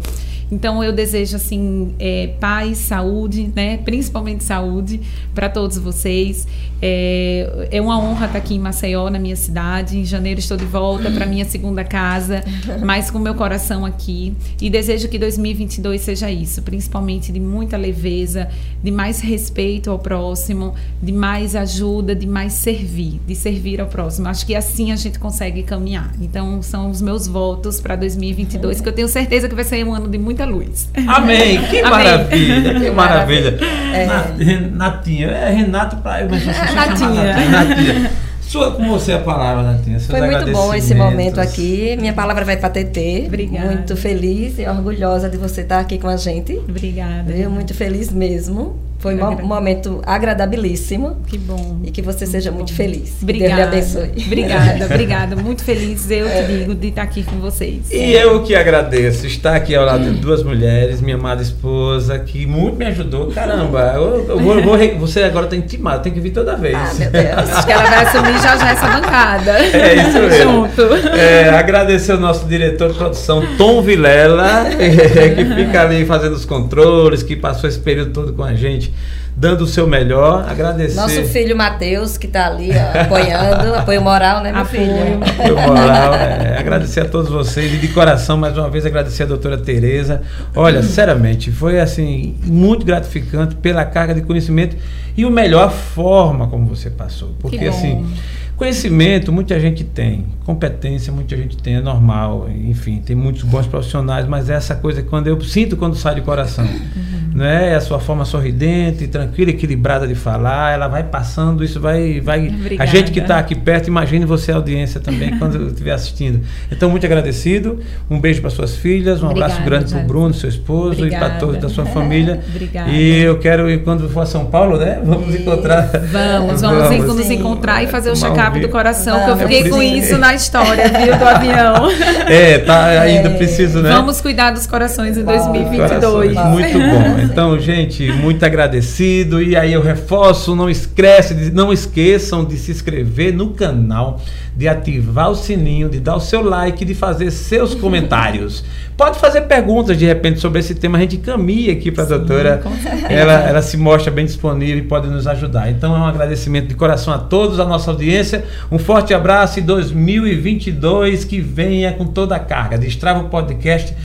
Então eu desejo assim é, paz, saúde, né? Principalmente saúde para todos vocês. É, é uma honra estar aqui em Maceió, na minha cidade. Em janeiro estou de volta para minha segunda casa, mas com meu coração aqui. E desejo que 2022 seja isso, principalmente de muita leveza, de mais respeito ao próximo, de mais ajuda, de mais servir, de servir ao próximo. Acho que assim a gente consegue caminhar. Então são os meus votos para 2022, que eu tenho certeza que vai ser um ano de muita luz. Amém! Que Amém. maravilha! Que maravilha! É. Na- Ren- Natinha, é Renato chama Natinha. Natinha. Natinha. Sua com você a palavra, Natinha. Foi muito bom esse momento aqui. Minha palavra vai para TT. Obrigada. Muito feliz e orgulhosa de você estar aqui com a gente. Obrigada. Eu muito feliz mesmo. Foi um momento agradabilíssimo. Que bom. E que você seja muito feliz. Obrigada. Deus lhe abençoe. Obrigada, obrigada. Muito feliz, eu te digo, de estar aqui com vocês. E eu que agradeço estar aqui ao lado de duas mulheres, minha amada esposa, que muito me ajudou. Caramba, eu, eu vou, eu vou, você agora está intimado, tem que vir toda vez. Ah, meu Deus. Acho que ela vai assumir já já essa bancada. É isso mesmo. Junto. É, agradecer o nosso diretor de produção, Tom Vilela, que fica ali fazendo os controles, que passou esse período todo com a gente dando o seu melhor. Agradecer. Nosso filho Matheus, que está ali ó, apoiando, apoio moral, né, meu apoio. filho? Apoio moral. É, agradecer a todos vocês e de coração, mais uma vez, agradecer a doutora Tereza. Olha, sinceramente, foi assim, muito gratificante pela carga de conhecimento e o melhor forma como você passou. Porque assim. Conhecimento muita gente tem, competência muita gente tem, é normal, enfim, tem muitos bons profissionais, mas é essa coisa que quando eu sinto quando sai de coração. Uhum né? É a sua forma sorridente, tranquila, equilibrada de falar, ela vai passando, isso vai. vai a gente que está aqui perto, imagine você, a audiência também, quando estiver assistindo. Então, muito agradecido. Um beijo para suas filhas, um Obrigada, abraço grande para o Bruno, seu esposo, Obrigada. e para todos da sua família. Obrigada. E eu quero, quando for a São Paulo, né? Vamos encontrar. Vamos, vamos, vamos nos encontrar e fazer o check-up do coração, que eu fiquei com isso na história, viu, do avião. É, tá ainda é. preciso, né? Vamos cuidar dos corações em 2022. Corações, muito bom. Então, gente, muito agradecido. E aí eu reforço, não esquece, não esqueçam de se inscrever no canal, de ativar o sininho, de dar o seu like, de fazer seus comentários. Pode fazer perguntas de repente sobre esse tema, a gente caminha aqui para a doutora. Ela, ela se mostra bem disponível e pode nos ajudar. Então é um agradecimento de coração a todos, a nossa audiência. Um forte abraço e 2022 que venha com toda a carga. Destrava o podcast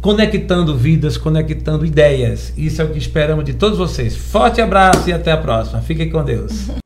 conectando vidas, conectando ideias. Isso é o que esperamos de todos vocês. Forte abraço e até a próxima. Fiquem com Deus.